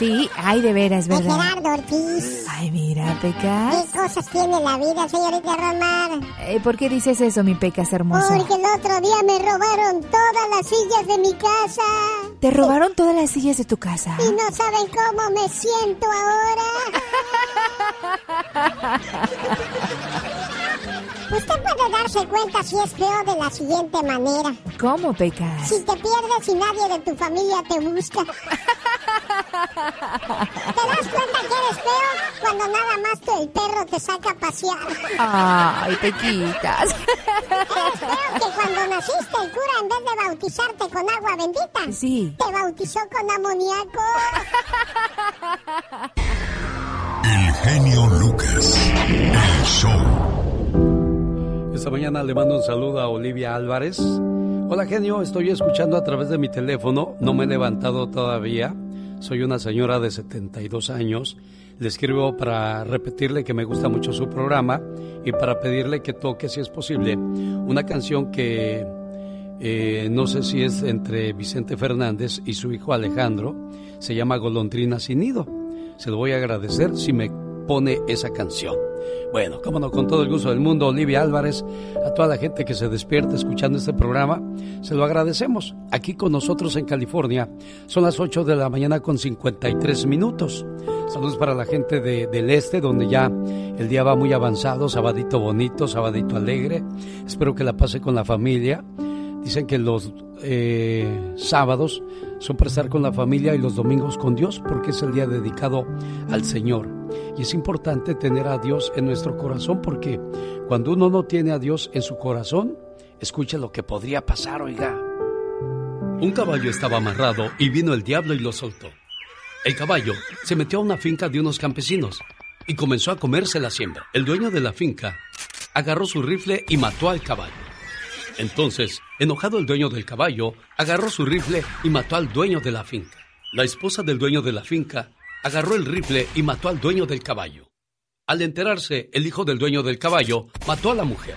Sí, ay, de veras, ¿verdad? Gerardo Ortiz. Ay, mira, ¿Qué Pecas. cosas tiene la vida, señorita Romar? Eh, ¿Por qué dices eso, mi Pecas hermoso? Porque el otro día me robaron todas las sillas de mi casa. ¿Te robaron todas las sillas de tu casa? Y no saben cómo me siento ahora. Usted puede darse cuenta si es feo de la siguiente manera. ¿Cómo, Pecas? Si te pierdes y nadie de tu familia te busca. ¿Te das cuenta que eres feo cuando nada más tu- el perro te saca a pasear? Ay, Pequitas. Eres feo que cuando naciste el cura en vez de bautizarte con agua bendita, Sí. te bautizó con amoníaco. El genio Lucas. El show. Esta mañana le mando un saludo a Olivia Álvarez. Hola genio, estoy escuchando a través de mi teléfono, no me he levantado todavía. Soy una señora de 72 años. Le escribo para repetirle que me gusta mucho su programa y para pedirle que toque, si es posible, una canción que eh, no sé si es entre Vicente Fernández y su hijo Alejandro. Se llama Golondrina sin nido. Se lo voy a agradecer si me pone esa canción. Bueno, cómo no, con todo el gusto del mundo, Olivia Álvarez, a toda la gente que se despierta escuchando este programa, se lo agradecemos. Aquí con nosotros en California son las 8 de la mañana con 53 minutos. Saludos para la gente de- del este, donde ya el día va muy avanzado, sabadito bonito, sabadito alegre. Espero que la pase con la familia. Dicen que los eh, sábados son para estar con la familia y los domingos con Dios porque es el día dedicado al Señor. Y es importante tener a Dios en nuestro corazón porque cuando uno no tiene a Dios en su corazón, escuche lo que podría pasar, oiga. Un caballo estaba amarrado y vino el diablo y lo soltó. El caballo se metió a una finca de unos campesinos y comenzó a comerse la siembra. El dueño de la finca agarró su rifle y mató al caballo. Entonces, enojado el dueño del caballo, agarró su rifle y mató al dueño de la finca. La esposa del dueño de la finca agarró el rifle y mató al dueño del caballo. Al enterarse, el hijo del dueño del caballo mató a la mujer.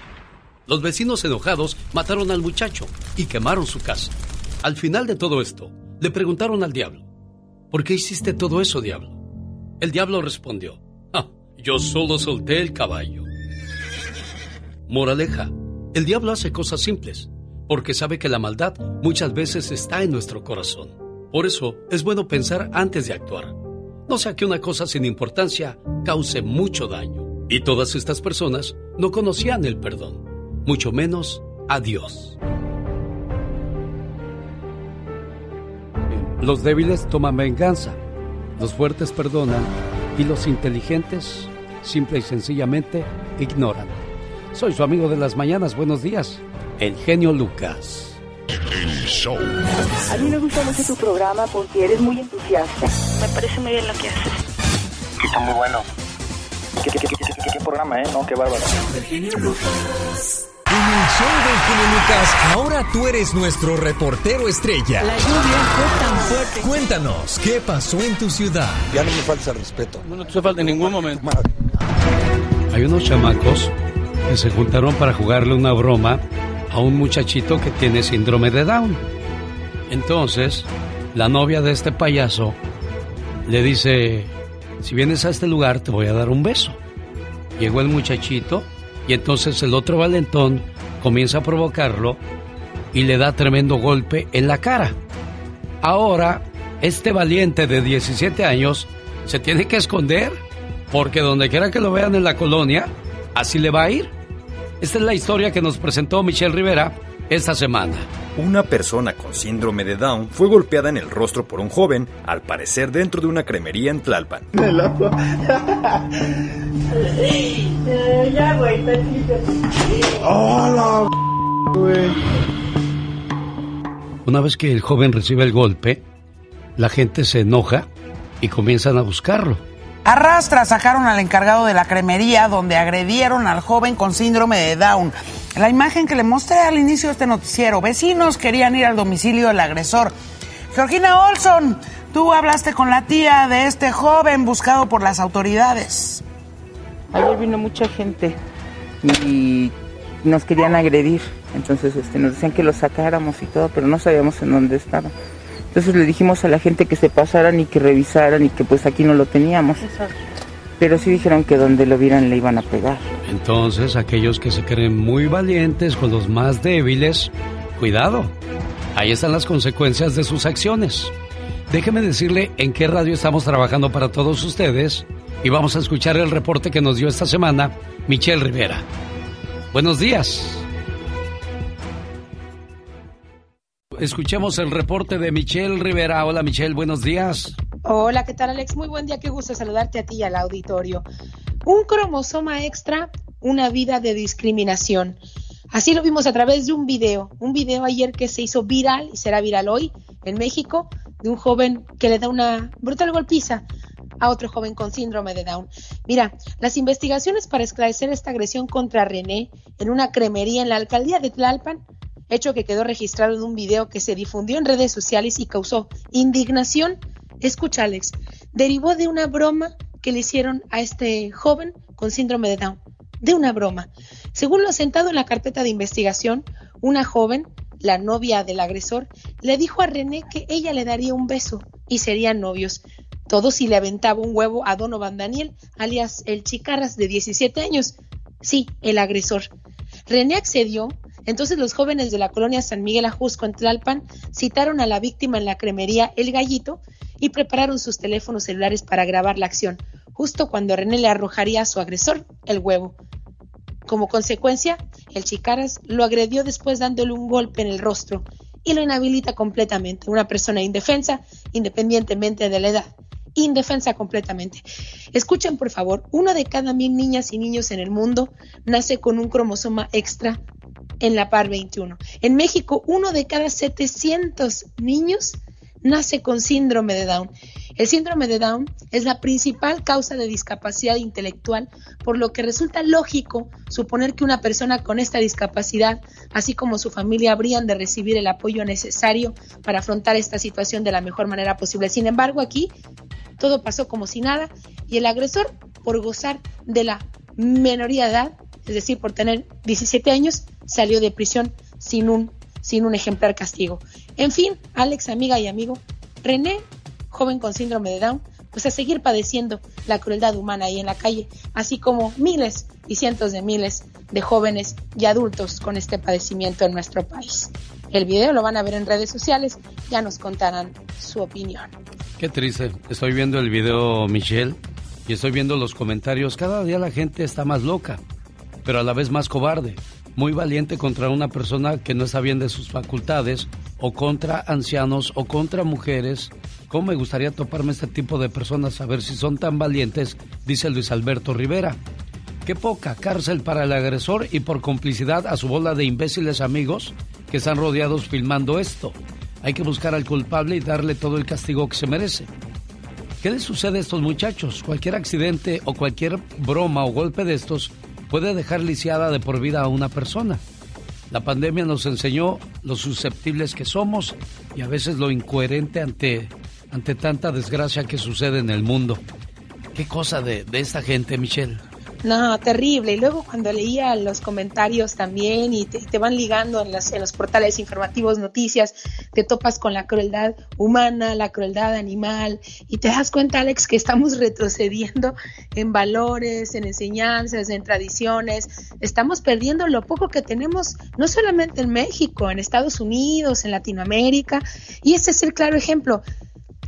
Los vecinos enojados mataron al muchacho y quemaron su casa. Al final de todo esto, le preguntaron al diablo, ¿por qué hiciste todo eso, diablo? El diablo respondió, "Ah, yo solo solté el caballo. Moraleja, el diablo hace cosas simples, porque sabe que la maldad muchas veces está en nuestro corazón. Por eso es bueno pensar antes de actuar. No sea que una cosa sin importancia cause mucho daño. Y todas estas personas no conocían el perdón, mucho menos a Dios. Los débiles toman venganza, los fuertes perdonan y los inteligentes simple y sencillamente ignoran. Soy su amigo de las mañanas, buenos días. el genio Lucas. El show. A mí me gusta mucho tu programa porque eres muy entusiasta. Me parece muy bien lo que haces. Está muy bueno. ¿Qué, qué, qué, qué, qué programa, eh? No, qué bárbaro. En el show del genio Lucas, ahora tú eres nuestro reportero estrella. La lluvia fue tan fuerte. Cuéntanos, ¿qué pasó en tu ciudad? Ya no me falta el respeto. No te falta en ningún momento. Hay unos chamacos que se juntaron para jugarle una broma a un muchachito que tiene síndrome de Down. Entonces, la novia de este payaso le dice, si vienes a este lugar te voy a dar un beso. Llegó el muchachito y entonces el otro valentón comienza a provocarlo y le da tremendo golpe en la cara. Ahora, este valiente de 17 años se tiene que esconder porque donde quiera que lo vean en la colonia, así le va a ir. Esta es la historia que nos presentó Michelle Rivera esta semana. Una persona con síndrome de Down fue golpeada en el rostro por un joven, al parecer dentro de una cremería en Tlalpan. ya, güey, ¡Hola, güey! Una vez que el joven recibe el golpe, la gente se enoja y comienzan a buscarlo. Arrastra sacaron al encargado de la cremería donde agredieron al joven con síndrome de Down. La imagen que le mostré al inicio de este noticiero, vecinos querían ir al domicilio del agresor. Georgina Olson, tú hablaste con la tía de este joven buscado por las autoridades. Ayer vino mucha gente y nos querían agredir. Entonces este, nos decían que lo sacáramos y todo, pero no sabíamos en dónde estaba. Entonces le dijimos a la gente que se pasaran y que revisaran y que pues aquí no lo teníamos. Pero sí dijeron que donde lo vieran le iban a pegar. Entonces, aquellos que se creen muy valientes con los más débiles, cuidado. Ahí están las consecuencias de sus acciones. Déjeme decirle en qué radio estamos trabajando para todos ustedes y vamos a escuchar el reporte que nos dio esta semana Michelle Rivera. Buenos días. Escuchemos el reporte de Michelle Rivera. Hola Michelle, buenos días. Hola, ¿qué tal Alex? Muy buen día, qué gusto saludarte a ti y al auditorio. Un cromosoma extra, una vida de discriminación. Así lo vimos a través de un video, un video ayer que se hizo viral y será viral hoy en México, de un joven que le da una brutal golpiza a otro joven con síndrome de Down. Mira, las investigaciones para esclarecer esta agresión contra René en una cremería en la alcaldía de Tlalpan hecho que quedó registrado en un video que se difundió en redes sociales y causó indignación. Escucha, Alex, derivó de una broma que le hicieron a este joven con síndrome de Down. De una broma. Según lo sentado en la carpeta de investigación, una joven, la novia del agresor, le dijo a René que ella le daría un beso y serían novios. Todo si le aventaba un huevo a Donovan Daniel, alias el Chicarras de 17 años. Sí, el agresor. René accedió entonces los jóvenes de la colonia San Miguel Ajusco en Tlalpan citaron a la víctima en la cremería El Gallito y prepararon sus teléfonos celulares para grabar la acción, justo cuando René le arrojaría a su agresor el huevo. Como consecuencia, el Chicaras lo agredió después dándole un golpe en el rostro y lo inhabilita completamente, una persona indefensa independientemente de la edad indefensa completamente. Escuchen, por favor, una de cada mil niñas y niños en el mundo nace con un cromosoma extra en la par 21. En México, uno de cada 700 niños nace con síndrome de Down. El síndrome de Down es la principal causa de discapacidad intelectual, por lo que resulta lógico suponer que una persona con esta discapacidad, así como su familia, habrían de recibir el apoyo necesario para afrontar esta situación de la mejor manera posible. Sin embargo, aquí todo pasó como si nada y el agresor, por gozar de la menoría de edad, es decir, por tener 17 años, salió de prisión sin un, sin un ejemplar castigo. En fin, Alex, amiga y amigo, René, joven con síndrome de Down, pues a seguir padeciendo la crueldad humana ahí en la calle, así como miles y cientos de miles de jóvenes y adultos con este padecimiento en nuestro país. El video lo van a ver en redes sociales, ya nos contarán su opinión. Qué triste, estoy viendo el video, Michelle, y estoy viendo los comentarios. Cada día la gente está más loca, pero a la vez más cobarde muy valiente contra una persona que no está bien de sus facultades, o contra ancianos, o contra mujeres. ¿Cómo me gustaría toparme este tipo de personas, a ver si son tan valientes? Dice Luis Alberto Rivera. Qué poca cárcel para el agresor y por complicidad a su bola de imbéciles amigos que están rodeados filmando esto. Hay que buscar al culpable y darle todo el castigo que se merece. ¿Qué les sucede a estos muchachos? Cualquier accidente o cualquier broma o golpe de estos puede dejar lisiada de por vida a una persona. La pandemia nos enseñó lo susceptibles que somos y a veces lo incoherente ante, ante tanta desgracia que sucede en el mundo. ¿Qué cosa de, de esta gente, Michelle? No, terrible. Y luego cuando leía los comentarios también y te, van ligando en, las, en los portales informativos, noticias, te topas con la crueldad humana, la crueldad animal y te das cuenta, Alex, que estamos retrocediendo en valores, en enseñanzas, en tradiciones. Estamos perdiendo lo poco que tenemos, no solamente en México, en Estados Unidos, en Latinoamérica. Y ese es el claro ejemplo.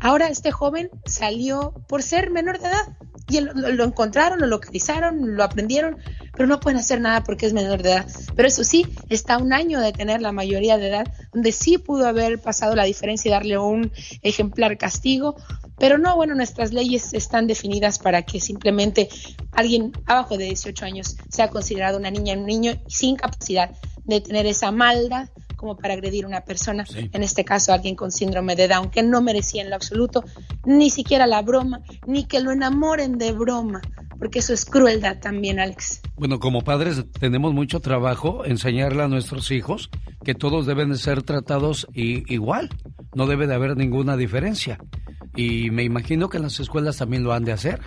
Ahora este joven salió por ser menor de edad y lo, encontraron, lo localizaron, lo aprendieron, pero no pueden hacer nada porque es menor de edad. Pero eso sí, está un año de tener la mayoría de edad, donde sí pudo haber pasado la diferencia y darle un ejemplar castigo, pero no, bueno, nuestras leyes están definidas para que simplemente alguien abajo de 18 años sea considerado una niña, un niño sin capacidad de tener esa maldad como para agredir a una persona, en este caso alguien con síndrome de Down, que no merecía en lo absoluto ni siquiera la broma, ni que lo enamoren de broma, porque eso es crueldad también, Alex. Bueno, como padres tenemos mucho trabajo enseñarle a nuestros hijos que todos deben de ser tratados igual, no debe de haber ninguna diferencia. Y me imagino que en las escuelas también lo han de hacer.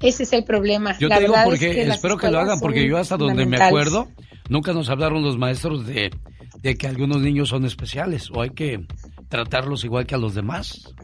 Ese es el problema. Yo te digo porque espero que lo hagan, porque yo hasta donde me acuerdo, nunca nos hablaron los maestros de, de que algunos niños son especiales o hay que tratarlos igual que a los demás.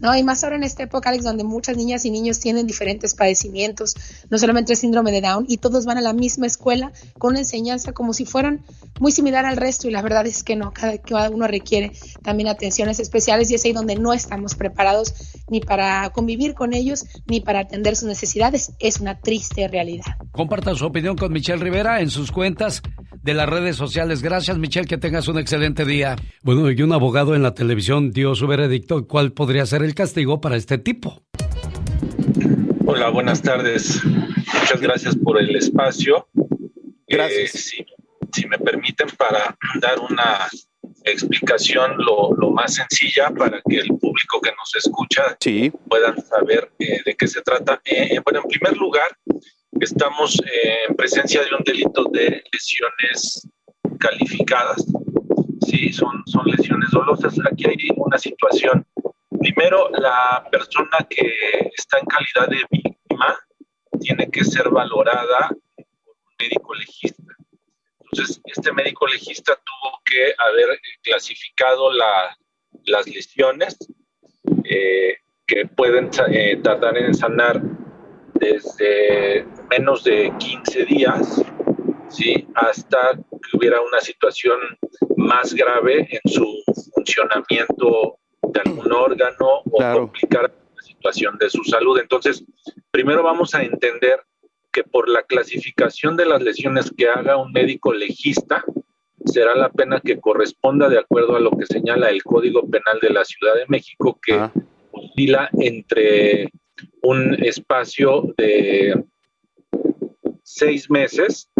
No, y más ahora en esta época, Alex, donde muchas niñas y niños tienen diferentes padecimientos, no solamente el síndrome de Down, y todos van a la misma escuela con una enseñanza como si fueran muy similar al resto, y la verdad es que no, cada, cada uno requiere también atenciones especiales, y es ahí donde no estamos preparados ni para convivir con ellos, ni para atender sus necesidades. Es una triste realidad. Comparta su opinión con Michelle Rivera en sus cuentas de las redes sociales. Gracias, Michelle, que tengas un excelente día. Bueno, y un abogado en la televisión dio su veredicto. ¿Cuál podría ser el castigo para este tipo? Hola, buenas tardes. Muchas gracias por el espacio. Gracias. Eh, si, me permiten, para dar una explicación lo, más sencilla para que el público que nos escucha puedan saber eh, de qué se trata. Eh, bueno, en primer lugar, estamos en presencia de un delito de lesiones calificadas. Sí, son, son lesiones dolosas. Aquí hay una situación. Primero, la persona que está en calidad de víctima tiene que ser valorada por un médico legista. Entonces, este médico legista tuvo que haber clasificado las lesiones eh, que pueden eh, tardar en sanar desde menos de 15 días, ¿sí? hasta que hubiera una situación más grave en su funcionamiento de algún órgano o complicar la situación de su salud. Entonces, primero vamos a entender que por la clasificación de las lesiones que haga un médico legista, será la pena que corresponda de acuerdo a lo que señala el Código Penal de la Ciudad de México, que ah. oscila entre un espacio de seis meses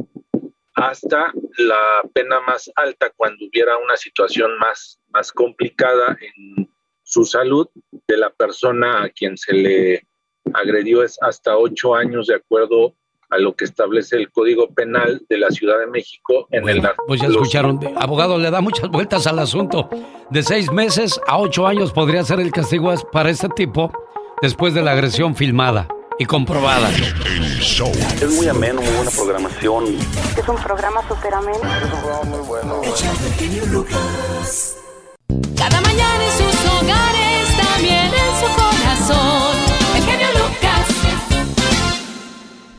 hasta la pena más alta cuando hubiera una situación más, más complicada en su salud de la persona a quien se le agredió es hasta ocho años de acuerdo a lo que establece el Código Penal de la Ciudad de México en el Pues ya escucharon, abogado, le da muchas vueltas al asunto. De seis meses a ocho años podría ser el castigo para este tipo después de la agresión filmada y comprobada. Es muy ameno, muy buena programación. Es un programa súper ameno. Es un programa muy bueno. Cada mañana en sus hogares, también en su corazón. El genio Lucas.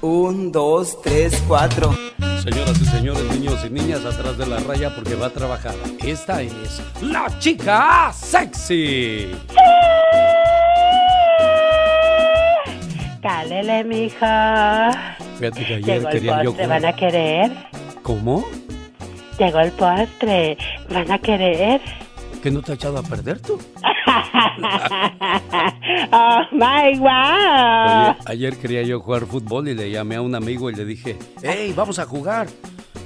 Un, dos, tres, cuatro. Señoras y señores, niños y niñas, atrás de la raya porque va a trabajar. Esta es la chica sexy. Cálele, mija. Fíjate que ayer Llegó el postre, ¿van a querer? ¿Cómo? Llegó el postre, ¿van a querer? ¿Que no te ha echado a perder tú? oh my wow. ayer quería yo jugar fútbol y le llamé a un amigo y le dije, hey, vamos a jugar.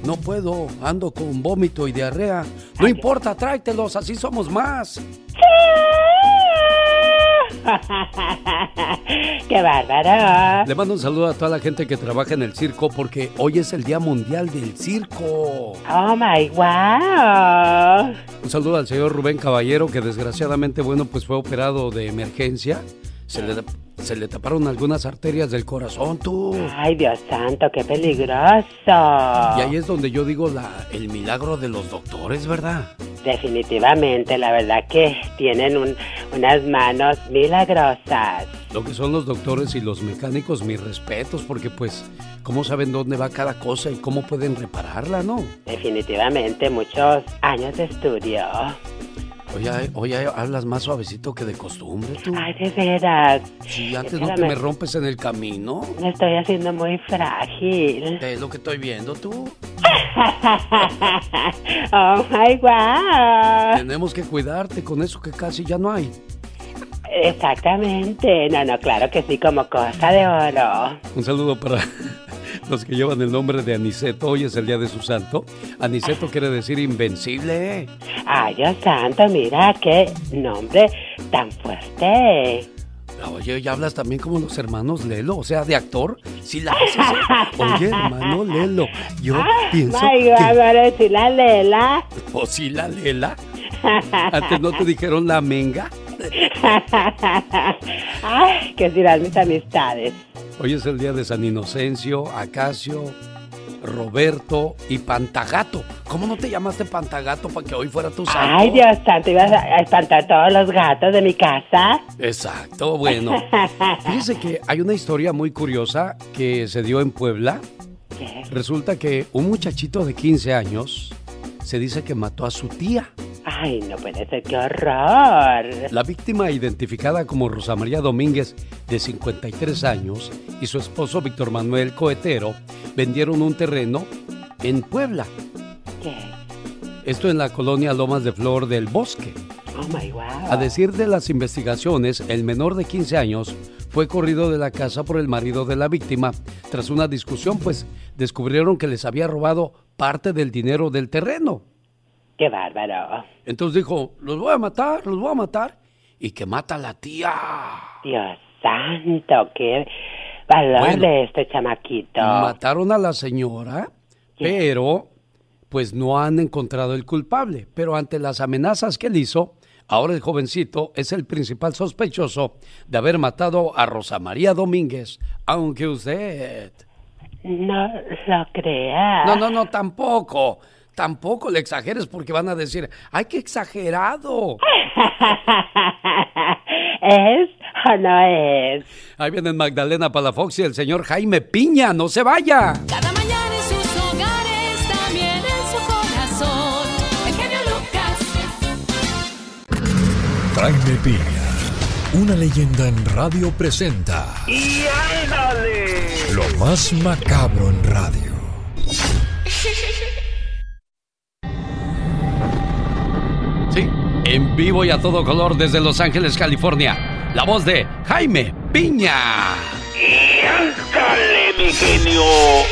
No puedo, ando con vómito y diarrea. No importa, tráetelos, así somos más. ¡Qué bárbaro! Le mando un saludo a toda la gente que trabaja en el circo porque hoy es el Día Mundial del Circo. ¡Oh, my wow! Un saludo al señor Rubén Caballero que desgraciadamente, bueno, pues fue operado de emergencia. Se le, se le taparon algunas arterias del corazón, tú. Ay, Dios santo, qué peligroso. Y ahí es donde yo digo la, el milagro de los doctores, ¿verdad? Definitivamente, la verdad que tienen unas manos milagrosas. Lo que son los doctores y los mecánicos, mis respetos, porque pues, ¿cómo saben dónde va cada cosa y cómo pueden repararla, no? Definitivamente, muchos años de estudio. Oye, oye, hablas más suavecito que de costumbre, tú. Ay, de veras. Sí, antes no te me rompes en el camino. Me estoy haciendo muy frágil. Es lo que estoy viendo, tú. oh my God. Tenemos que cuidarte con eso que casi ya no hay. Exactamente. No, no, claro que sí, como cosa de oro. Un saludo para los que llevan el nombre de Aniceto. Hoy es el día de su santo. Aniceto quiere decir invencible. Ay, Dios santo, mira qué nombre tan fuerte. Oye, ya hablas también como los hermanos Lelo, o sea, de actor. Sí la haces. Oye, hermano Lelo, yo pienso Ay, que... si la Lela. ¿O si la Lela? ¿Antes no te dijeron la menga? Ay, ¿qué dirán mis amistades? Hoy es el día de San Inocencio, Acacio, Roberto y Pantagato. ¿Cómo no te llamaste Pantagato para que hoy fuera tu santo? Ay, Dios santo, ibas a espantar todos los gatos de mi casa. Exacto, bueno. Fíjese que hay una historia muy curiosa que se dio en Puebla. ¿Qué? Resulta que un muchachito de 15 años se dice que mató a su tía. Ay, no puede ser, qué horror. La víctima, identificada como Rosa María Domínguez, de 53 años, y su esposo Víctor Manuel Coetero, vendieron un terreno en Puebla. ¿Qué? Esto en la colonia Lomas de Flor del Bosque. Oh my wow. A decir de las investigaciones, el menor de 15 años fue corrido de la casa por el marido de la víctima. Tras una discusión, pues descubrieron que les había robado parte del dinero del terreno. ¡Qué bárbaro! Entonces dijo, los voy a matar, los voy a matar. Y que mata a la tía. Dios santo, qué valor de este chamaquito. Mataron a la señora, pero pues no han encontrado el culpable. Pero ante las amenazas que él hizo, ahora el jovencito es el principal sospechoso de haber matado a Rosa María Domínguez, aunque usted... No lo crea. No, no, no, tampoco. Tampoco le exageres porque van a decir, ¡ay, qué exagerado! ¿Es o no es? Ahí vienen Magdalena Palafox y el señor Jaime Piña, no se vaya. Cada mañana en sus hogares, también en su corazón, el genio Lucas. Jaime Piña, una leyenda en radio presenta. ¡Y ándale! Lo más macabro en radio. en vivo y a todo color desde Los Ángeles, California. La voz de Jaime Piña. Y mi genio,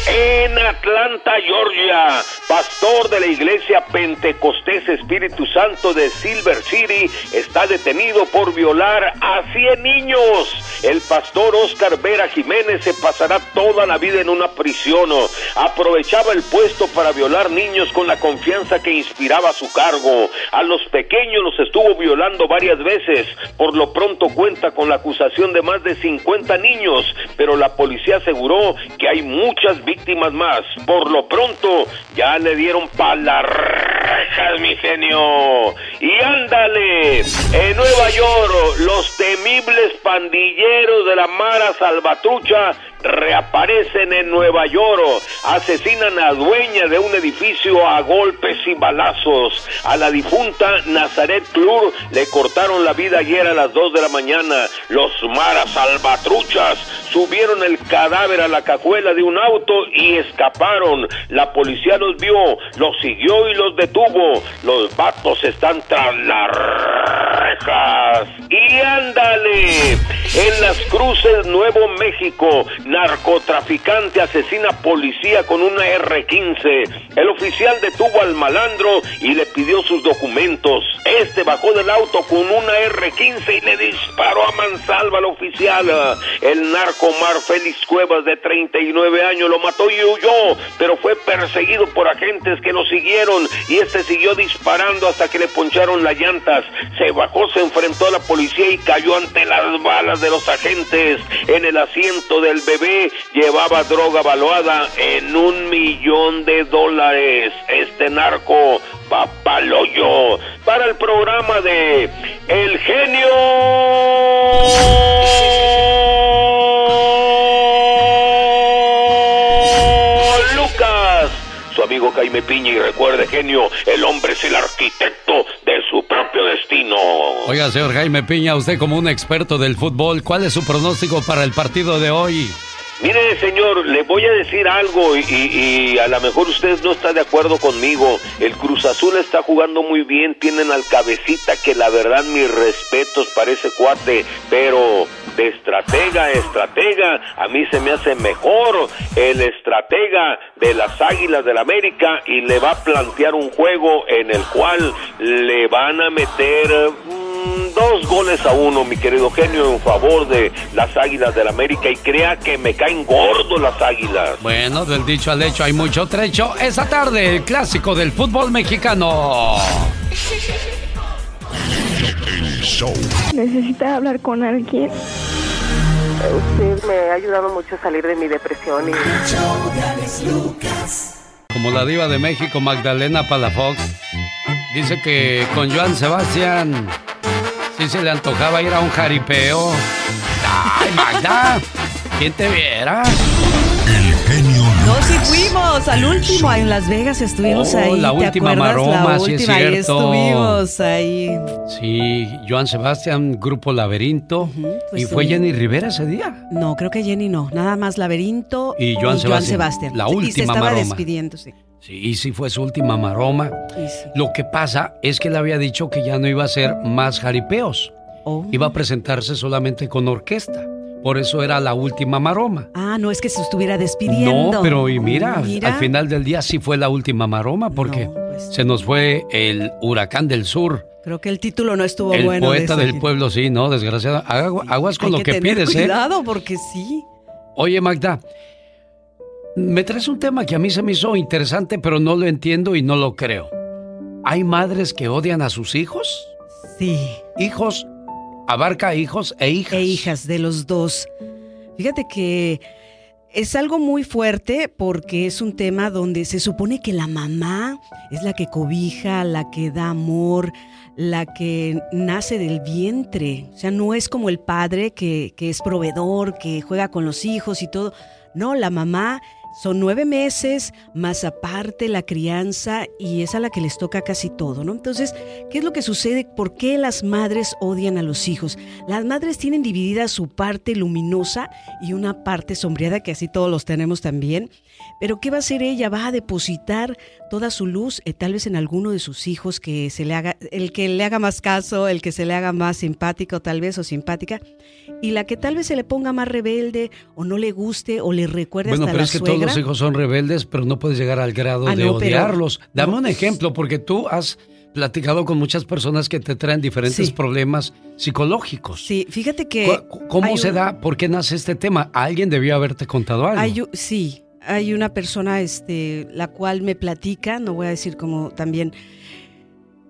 en Atlanta, Georgia, pastor de la iglesia Pentecostés Espíritu Santo de Silver City está detenido por violar a 100 niños. El pastor Oscar Vera Jiménez se pasará toda la vida en una prisión. Aprovechaba el puesto para violar niños con la confianza que inspiraba su cargo. A los pequeños los estuvo violando varias veces. Por lo pronto cuenta con la acusación de más de 50 niños pero la policía aseguró que hay muchas víctimas más. Por lo pronto, ya le dieron pa' las rejas, mi genio. Y ándale, en Nueva York, los temibles pandilleros de la Mara Salvatrucha reaparecen en Nueva York, asesinan a dueña de un edificio a golpes y balazos. A la difunta Nazaret Clur le cortaron la vida ayer a las 2 de la mañana. Los maras salvatruchas subieron el cadáver a la cajuela de un auto y escaparon. La policía los vio, los siguió y los detuvo. Los vatos están tras la Texas. Y ándale, en las cruces Nuevo México, narcotraficante asesina policía con una R-15. El oficial detuvo al malandro y le pidió sus documentos. Este bajó del auto con una R-15 y le disparó a mansalva al oficial. El narco Mar Félix Cuevas de 39 años lo mató y huyó, pero fue perseguido por agentes que lo siguieron y este siguió disparando hasta que le poncharon las llantas. Se bajó, se enfrentó a la policía y cayó ante las balas de los agentes. En el asiento del bebé llevaba droga valuada en un millón de dólares. Este narco papaloyo para el programa de El Genio Lucas. Su amigo Jaime Piña y recuerde, genio, el hombre es el arquitecto de su propio destino. Oiga, señor Jaime Piña, usted como un experto del fútbol, ¿cuál es su pronóstico para el partido de hoy? Mire, señor, le voy a decir algo y, y, a lo mejor usted no está de acuerdo conmigo. El Cruz Azul está jugando muy bien, tienen al cabecita que la verdad mis respetos para ese cuate, pero de estratega a estratega, a mí se me hace mejor el estratega de las Águilas del América y le va a plantear un juego en el cual le van a meter mm, dos goles a uno, mi querido genio, en favor de las Águilas del América y crea que me caen gordos las Águilas. Bueno, del dicho al hecho hay mucho trecho. Esa tarde, el clásico del fútbol mexicano. Necesita hablar con alguien. Usted me ha ayudado mucho a salir de mi depresión y... Como la diva de México, Magdalena Palafox, dice que con Joan Sebastián sí se le antojaba ir a un jaripeo. ¡Ay, Magda! ¿Quién te viera? Fuimos al último, en Las Vegas estuvimos Oh, ahí. la ¿te última acuerdas? maroma, la sí última, cierto. estuvimos ahí. Sí, Joan Sebastián, Grupo Laberinto. pues ¿Y fue. Jenny Rivera ese día? No, creo que Jenny no, nada más Laberinto Y Joan Sebastián, la Sí, y se última estaba maroma. despidiendo, sí. Sí, sí fue su última maroma. Lo que pasa es que le había dicho que ya no iba a hacer más jaripeos. Oh. Iba a presentarse solamente con orquesta. Por eso era la última maroma. Ah, no es que se estuviera despidiendo. No, pero y mira, Oh, mira. al final del día sí fue la última maroma porque pues. se nos fue el huracán del sur. Creo que el título no estuvo el bueno. de poeta del pueblo, sí, no, desgraciado. Agu- Aguas con Hay lo que, pides, ¿eh? cuidado porque sí. Oye, Magda, me traes un tema que a mí se me hizo interesante, pero no lo entiendo y no lo creo. ¿Hay madres que odian a sus hijos? Sí. Hijos, abarca hijos e hijas. E hijas de los dos. Fíjate que es algo muy fuerte porque es un tema donde se supone que la mamá es la que cobija, la que da amor, la que nace del vientre. O sea, no es como el padre que, que es proveedor, que juega con los hijos y todo. No, la mamá son nueve meses, más aparte la crianza, y es a la que les toca casi todo, ¿no? Entonces, ¿qué es lo que sucede? ¿Por qué las madres odian a los hijos? Las madres tienen dividida su parte luminosa y una parte sombreada, que así todos los tenemos también. Pero ¿qué va a hacer ella? Va a depositar toda su luz, eh, tal vez en alguno de sus hijos que se le haga, el que le haga más caso, el que se le haga más simpático, tal vez, o simpática, y la que tal vez se le ponga más rebelde, o no le guste, o le recuerde Bueno, hasta pero la es que todos los hijos son rebeldes, pero no puedes llegar al grado Ah, de no, pero- odiarlos. Dame un ejemplo, porque tú has platicado con muchas personas que te traen diferentes Sí. problemas psicológicos. Sí, fíjate que... ¿Cu- ¿Cómo se un- da? ¿Por qué nace este tema? Alguien debió haberte contado algo. Hay sí, hay una persona este, la cual me platica, no voy a decir como también,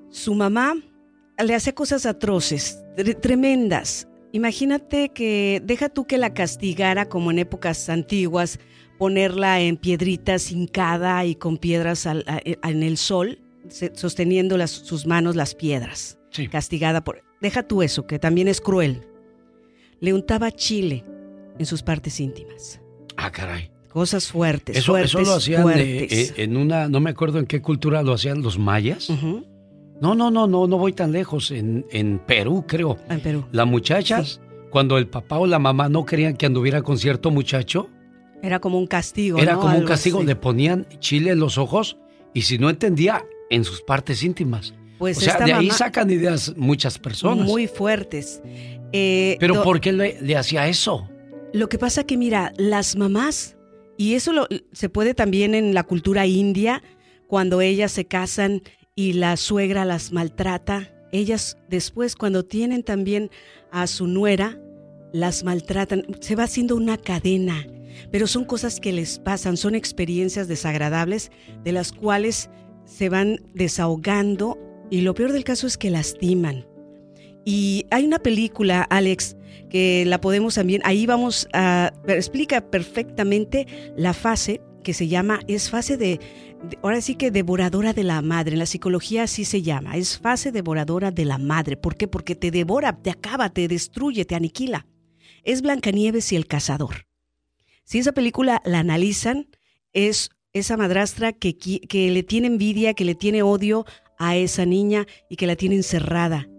su mamá le hace cosas atroces, tre- tremendas. Imagínate que, deja tú que la castigara como en épocas antiguas, ponerla en piedritas hincada y con piedras al- a- en el sol, se- sosteniendo las- sus manos las piedras. Castigada por... Deja tú eso, que también es cruel. Le untaba chile en sus partes íntimas. Ah, caray. Cosas fuertes, Eso, fuertes, eso lo hacían fuertes. eh, en una, no me acuerdo en qué cultura lo hacían los mayas. No, no, no, no, no voy tan lejos. En, en Perú, creo. En Perú. Las muchachas, cuando el papá o la mamá no querían que anduviera con cierto muchacho, Era como un castigo. era ¿no? como un castigo. así. Le ponían chile en los ojos y si no entendía, en sus partes íntimas. Pues o sea, de ahí sacan ideas muchas personas. Muy fuertes. Eh, Pero ¿por qué le, le hacía eso? Lo que pasa que, mira, las mamás, y eso lo- se puede también en la cultura india, cuando ellas se casan y la suegra las maltrata, ellas después cuando tienen también a su nuera, las maltratan, se va haciendo una cadena, pero son cosas que les pasan, son experiencias desagradables de las cuales se van desahogando y lo peor del caso es que lastiman. Y hay una película, Alex, que la podemos también, ahí vamos a, explica perfectamente la fase que se llama, es fase de, ahora sí que devoradora de la madre, en la psicología así se llama, es fase devoradora de la madre. ¿Por qué? Porque te devora, te acaba, te destruye, te aniquila. Es Blancanieves y el cazador. Si esa película la analizan, es esa madrastra que, que le tiene envidia, que le tiene odio a esa niña y que la tiene encerrada,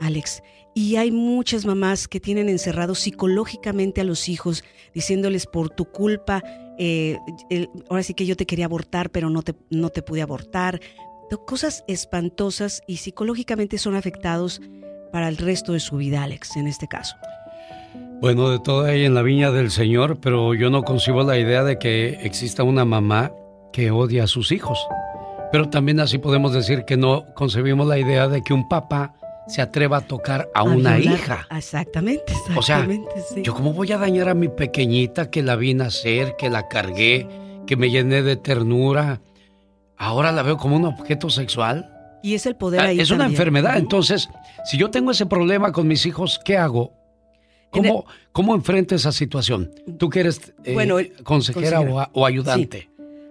Alex. Y hay muchas mamás que tienen encerrados psicológicamente a los hijos, diciéndoles por tu culpa, eh, ahora sí que yo te quería abortar, pero no te, no te pude abortar. Cosas espantosas y psicológicamente son afectados para el resto de su vida, Alex, en este caso. Bueno, de todo hay en la viña del Señor, pero yo no concibo la idea de que exista una mamá que odia a sus hijos. Pero también así podemos decir que no concebimos la idea de que un papá se atreva a tocar a una violar. hija. Exactamente, O sea, exactamente, sí. yo cómo voy a dañar a mi pequeñita que la vi nacer, que la cargué, que me llené de ternura. Ahora la veo como un objeto sexual. Y es el poder Ah, ahí es una enfermedad. Entonces, si yo tengo ese problema con mis hijos, ¿qué hago? ¿Cómo, cómo enfrento esa situación? Tú que eres eh, Bueno, consejera, consejera. O, a- o ayudante.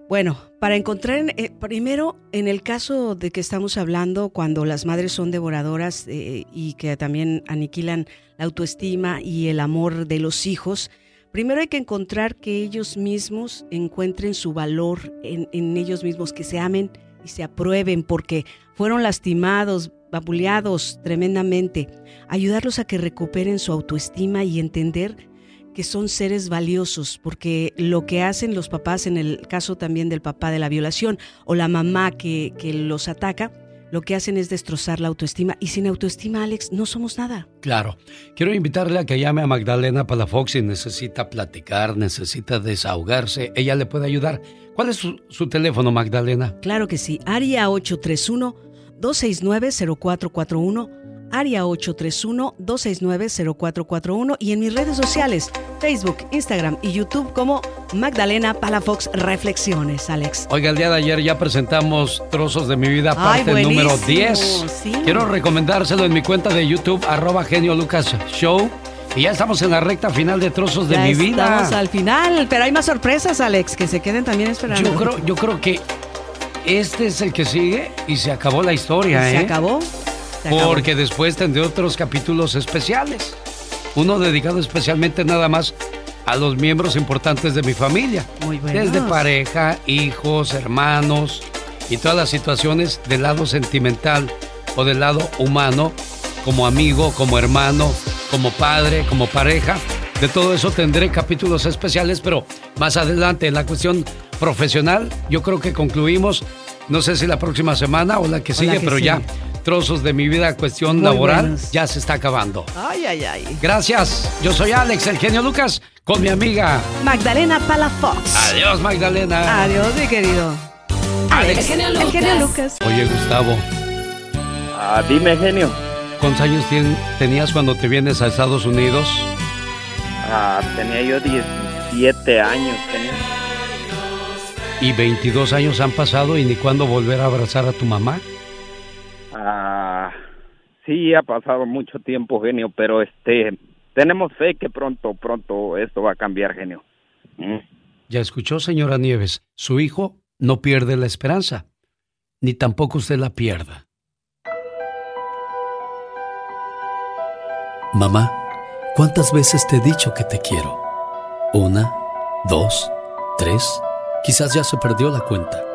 Bueno, para encontrar, en- eh, primero, en el caso de que estamos hablando, cuando las madres son devoradoras eh, y que también aniquilan la autoestima y el amor de los hijos, primero hay que encontrar que ellos mismos encuentren su valor en, en ellos mismos, que se amen y se aprueben porque fueron lastimados, vapuleados tremendamente. Ayudarlos a que recuperen su autoestima y entender que son seres valiosos, porque lo que hacen los papás, en el caso también del papá de la violación o la mamá que, que los ataca, lo que hacen es destrozar la autoestima. Y sin autoestima, Alex, no somos nada. Claro. Quiero invitarle a que llame a Magdalena Palafox si necesita platicar, necesita desahogarse. Ella le puede ayudar. ¿Cuál es su, su teléfono, Magdalena? Claro que sí. Área 831-269-0441. Área 831-269-0441. Y en mis redes sociales, Facebook, Instagram y YouTube como Magdalena Palafox Reflexiones, Alex. Oiga, el día de ayer ya presentamos Trozos de mi vida, Ay, parte número buenísimo, 10. sí. Quiero recomendárselo en mi cuenta de YouTube, arroba genio Lucas Show. Y ya estamos en la recta final de Trozos de Ya mi vida. Estamos al final, pero hay más sorpresas, Alex, que se queden también esperando. Yo creo, yo creo que este es el que sigue y se acabó la historia, ¿eh? Se acabó. Porque después tendré otros capítulos especiales. Uno dedicado especialmente nada más a los miembros importantes de mi familia. Muy. Desde pareja, hijos, hermanos y todas las situaciones del lado sentimental o del lado humano, como amigo, como hermano, como padre, como pareja. De todo eso tendré capítulos especiales, pero más adelante en la cuestión profesional, yo creo que concluimos, no sé si la próxima semana o la que O la sigue, que pero ya sigue. Trozos de mi vida, cuestión Muy laboral, ya se está acabando. Ay, ay, ay. Gracias, yo soy Alex, el genio Lucas, con mi amiga. Magdalena Palafox. Adiós, Magdalena. Adiós, mi querido. Alex. El genio Lucas. El genio Lucas. Oye, Gustavo. Ah, dime, genio. ¿Cuántos años tenías cuando te vienes a Estados Unidos? Ah, tenía yo 17 años, genio. Y 22 años han pasado y ni cuándo volver a abrazar a tu mamá. Ah, sí, ha pasado mucho tiempo, genio, pero este, tenemos fe que pronto, pronto esto va a cambiar, genio. Mm. Ya escuchó, señora Nieves, su hijo no pierde la esperanza, ni tampoco usted la pierda. Mamá, ¿cuántas veces te he dicho que te quiero? Una, dos, tres, quizás ya se perdió la cuenta.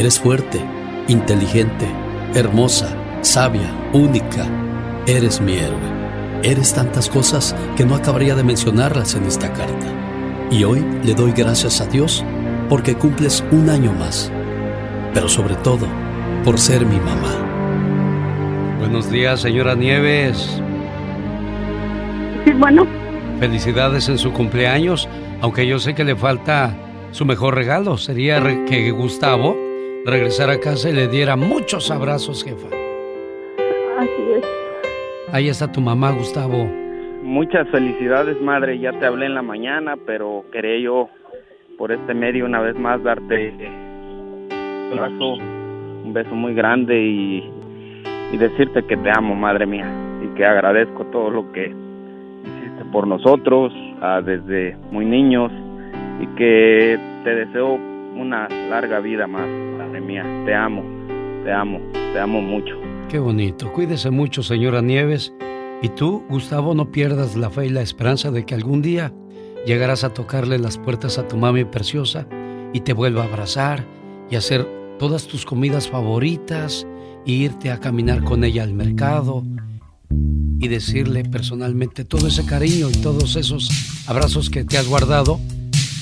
eres fuerte, inteligente, hermosa, sabia, única. Eres mi héroe. Eres tantas cosas que no acabaría de mencionarlas en esta carta. Y hoy le doy gracias a Dios porque cumples un año más. Pero sobre todo, por ser mi mamá. Buenos días, señora Nieves. Sí, bueno. Felicidades en su cumpleaños, aunque yo sé que le falta su mejor regalo. Sería que Gustavo regresara a casa y le diera muchos abrazos, jefa. Así es. Ahí está tu mamá, Gustavo. Muchas felicidades, madre. Ya te hablé en la mañana, pero quería yo por este medio una vez más darte un abrazo, un beso muy grande y, y decirte que te amo, madre mía, y que agradezco todo lo que hiciste por nosotros ah, desde muy niños y que te deseo una larga vida más, mía. Te amo, te amo, te amo mucho. Qué bonito. Cuídese mucho, señora Nieves. Y tú, Gustavo, no pierdas la fe y la esperanza de que algún día llegarás a tocarle las puertas a tu mami preciosa y te vuelva a abrazar y hacer todas tus comidas favoritas e irte a caminar con ella al mercado y decirle personalmente todo ese cariño y todos esos abrazos que te has guardado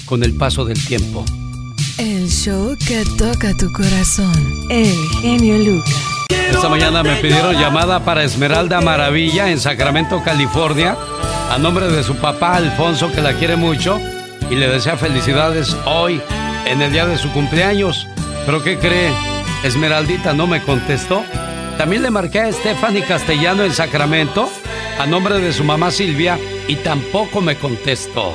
con el paso del tiempo. El show que toca tu corazón, el genio Lucas. Esta mañana me pidieron llamada para Esmeralda Maravilla en Sacramento, California, a nombre de su papá Alfonso, que la quiere mucho y le desea felicidades hoy, en el día de su cumpleaños. ¿Pero qué cree? Esmeraldita no me contestó. También le marqué a Stephanie Castellano en Sacramento, a nombre de su mamá Silvia, y tampoco me contestó.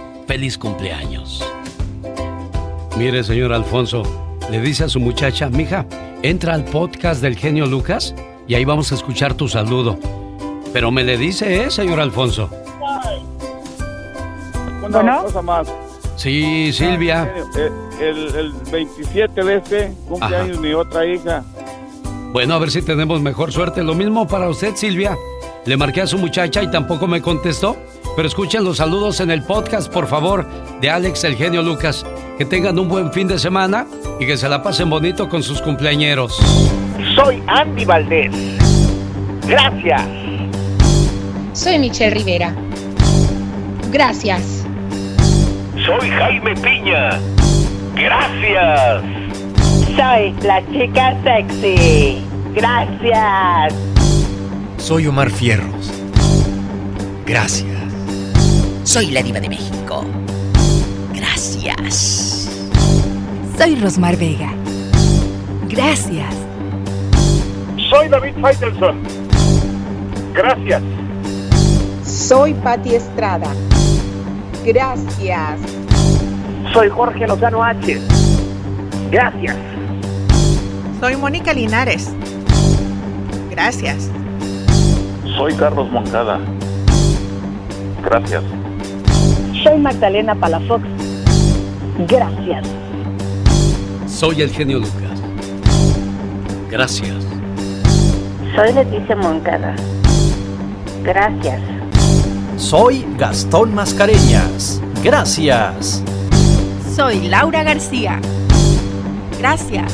Feliz cumpleaños. Mire, señor Alfonso, le dice a su muchacha, mija, entra al podcast del genio Lucas y ahí vamos a escuchar tu saludo. Pero me le dice, ¿eh, señor Alfonso? Una cosa más. Sí, Silvia. Eh, El, el 27 de este cumpleaños mi otra hija. Bueno, a ver si tenemos mejor suerte. Lo mismo para usted, Silvia. Le marqué a su muchacha y tampoco me contestó. Pero escuchen los saludos en el podcast, por favor, de Alex el genio Lucas. Que tengan un buen fin de semana y que se la pasen bonito con sus cumpleañeros. Soy Andy Valdés. Gracias. Soy Michelle Rivera. Gracias. Soy Jaime Piña. Gracias. Soy la chica sexy. Gracias. Soy Omar Fierros. Gracias. Soy la diva de México. Gracias. Soy Rosmar Vega. Gracias. Soy David Faitelson. Gracias. Soy Patti Estrada. Gracias. Soy Jorge Lozano H. Gracias. Soy Mónica Linares. Gracias. Soy Carlos Moncada. Gracias. Soy Magdalena Palafox. Gracias. Soy el genio Lucas. Gracias. Soy Leticia Moncada. Gracias. Soy Gastón Mascareñas. Gracias. Soy Laura García. Gracias.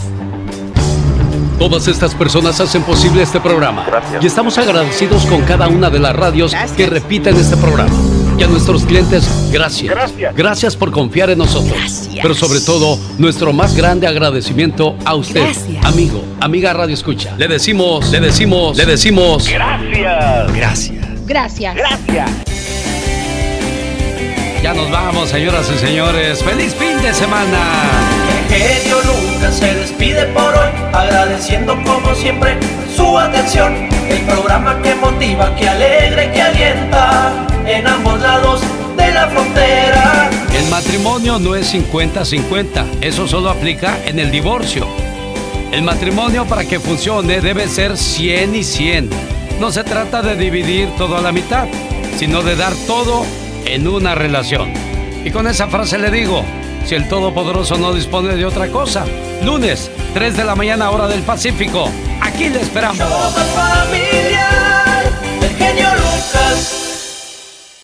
Todas estas personas hacen posible este programa. Y estamos agradecidos con cada una de las radios que repiten este programa. Y a nuestros clientes, gracias. Gracias. Gracias por confiar en nosotros. Pero sobre todo, nuestro más grande agradecimiento a usted, amigo, amiga Radio Escucha. Le decimos, le decimos, le decimos. Gracias. Gracias. Gracias. Gracias. Ya nos vamos, señoras y señores. ¡Feliz fin de semana! El genio Lucas se despide por hoy, agradeciendo como siempre su atención. El programa que motiva, que alegra que alienta en ambos lados de la frontera. El matrimonio no es 50-50, eso solo aplica en el divorcio. El matrimonio para que funcione debe ser 100 y 100. No se trata de dividir todo a la mitad, sino de dar todo en una relación. Y con esa frase le digo, si el Todopoderoso no dispone de otra cosa, lunes, 3 de la mañana hora del Pacífico, aquí le esperamos. el genio Lucas.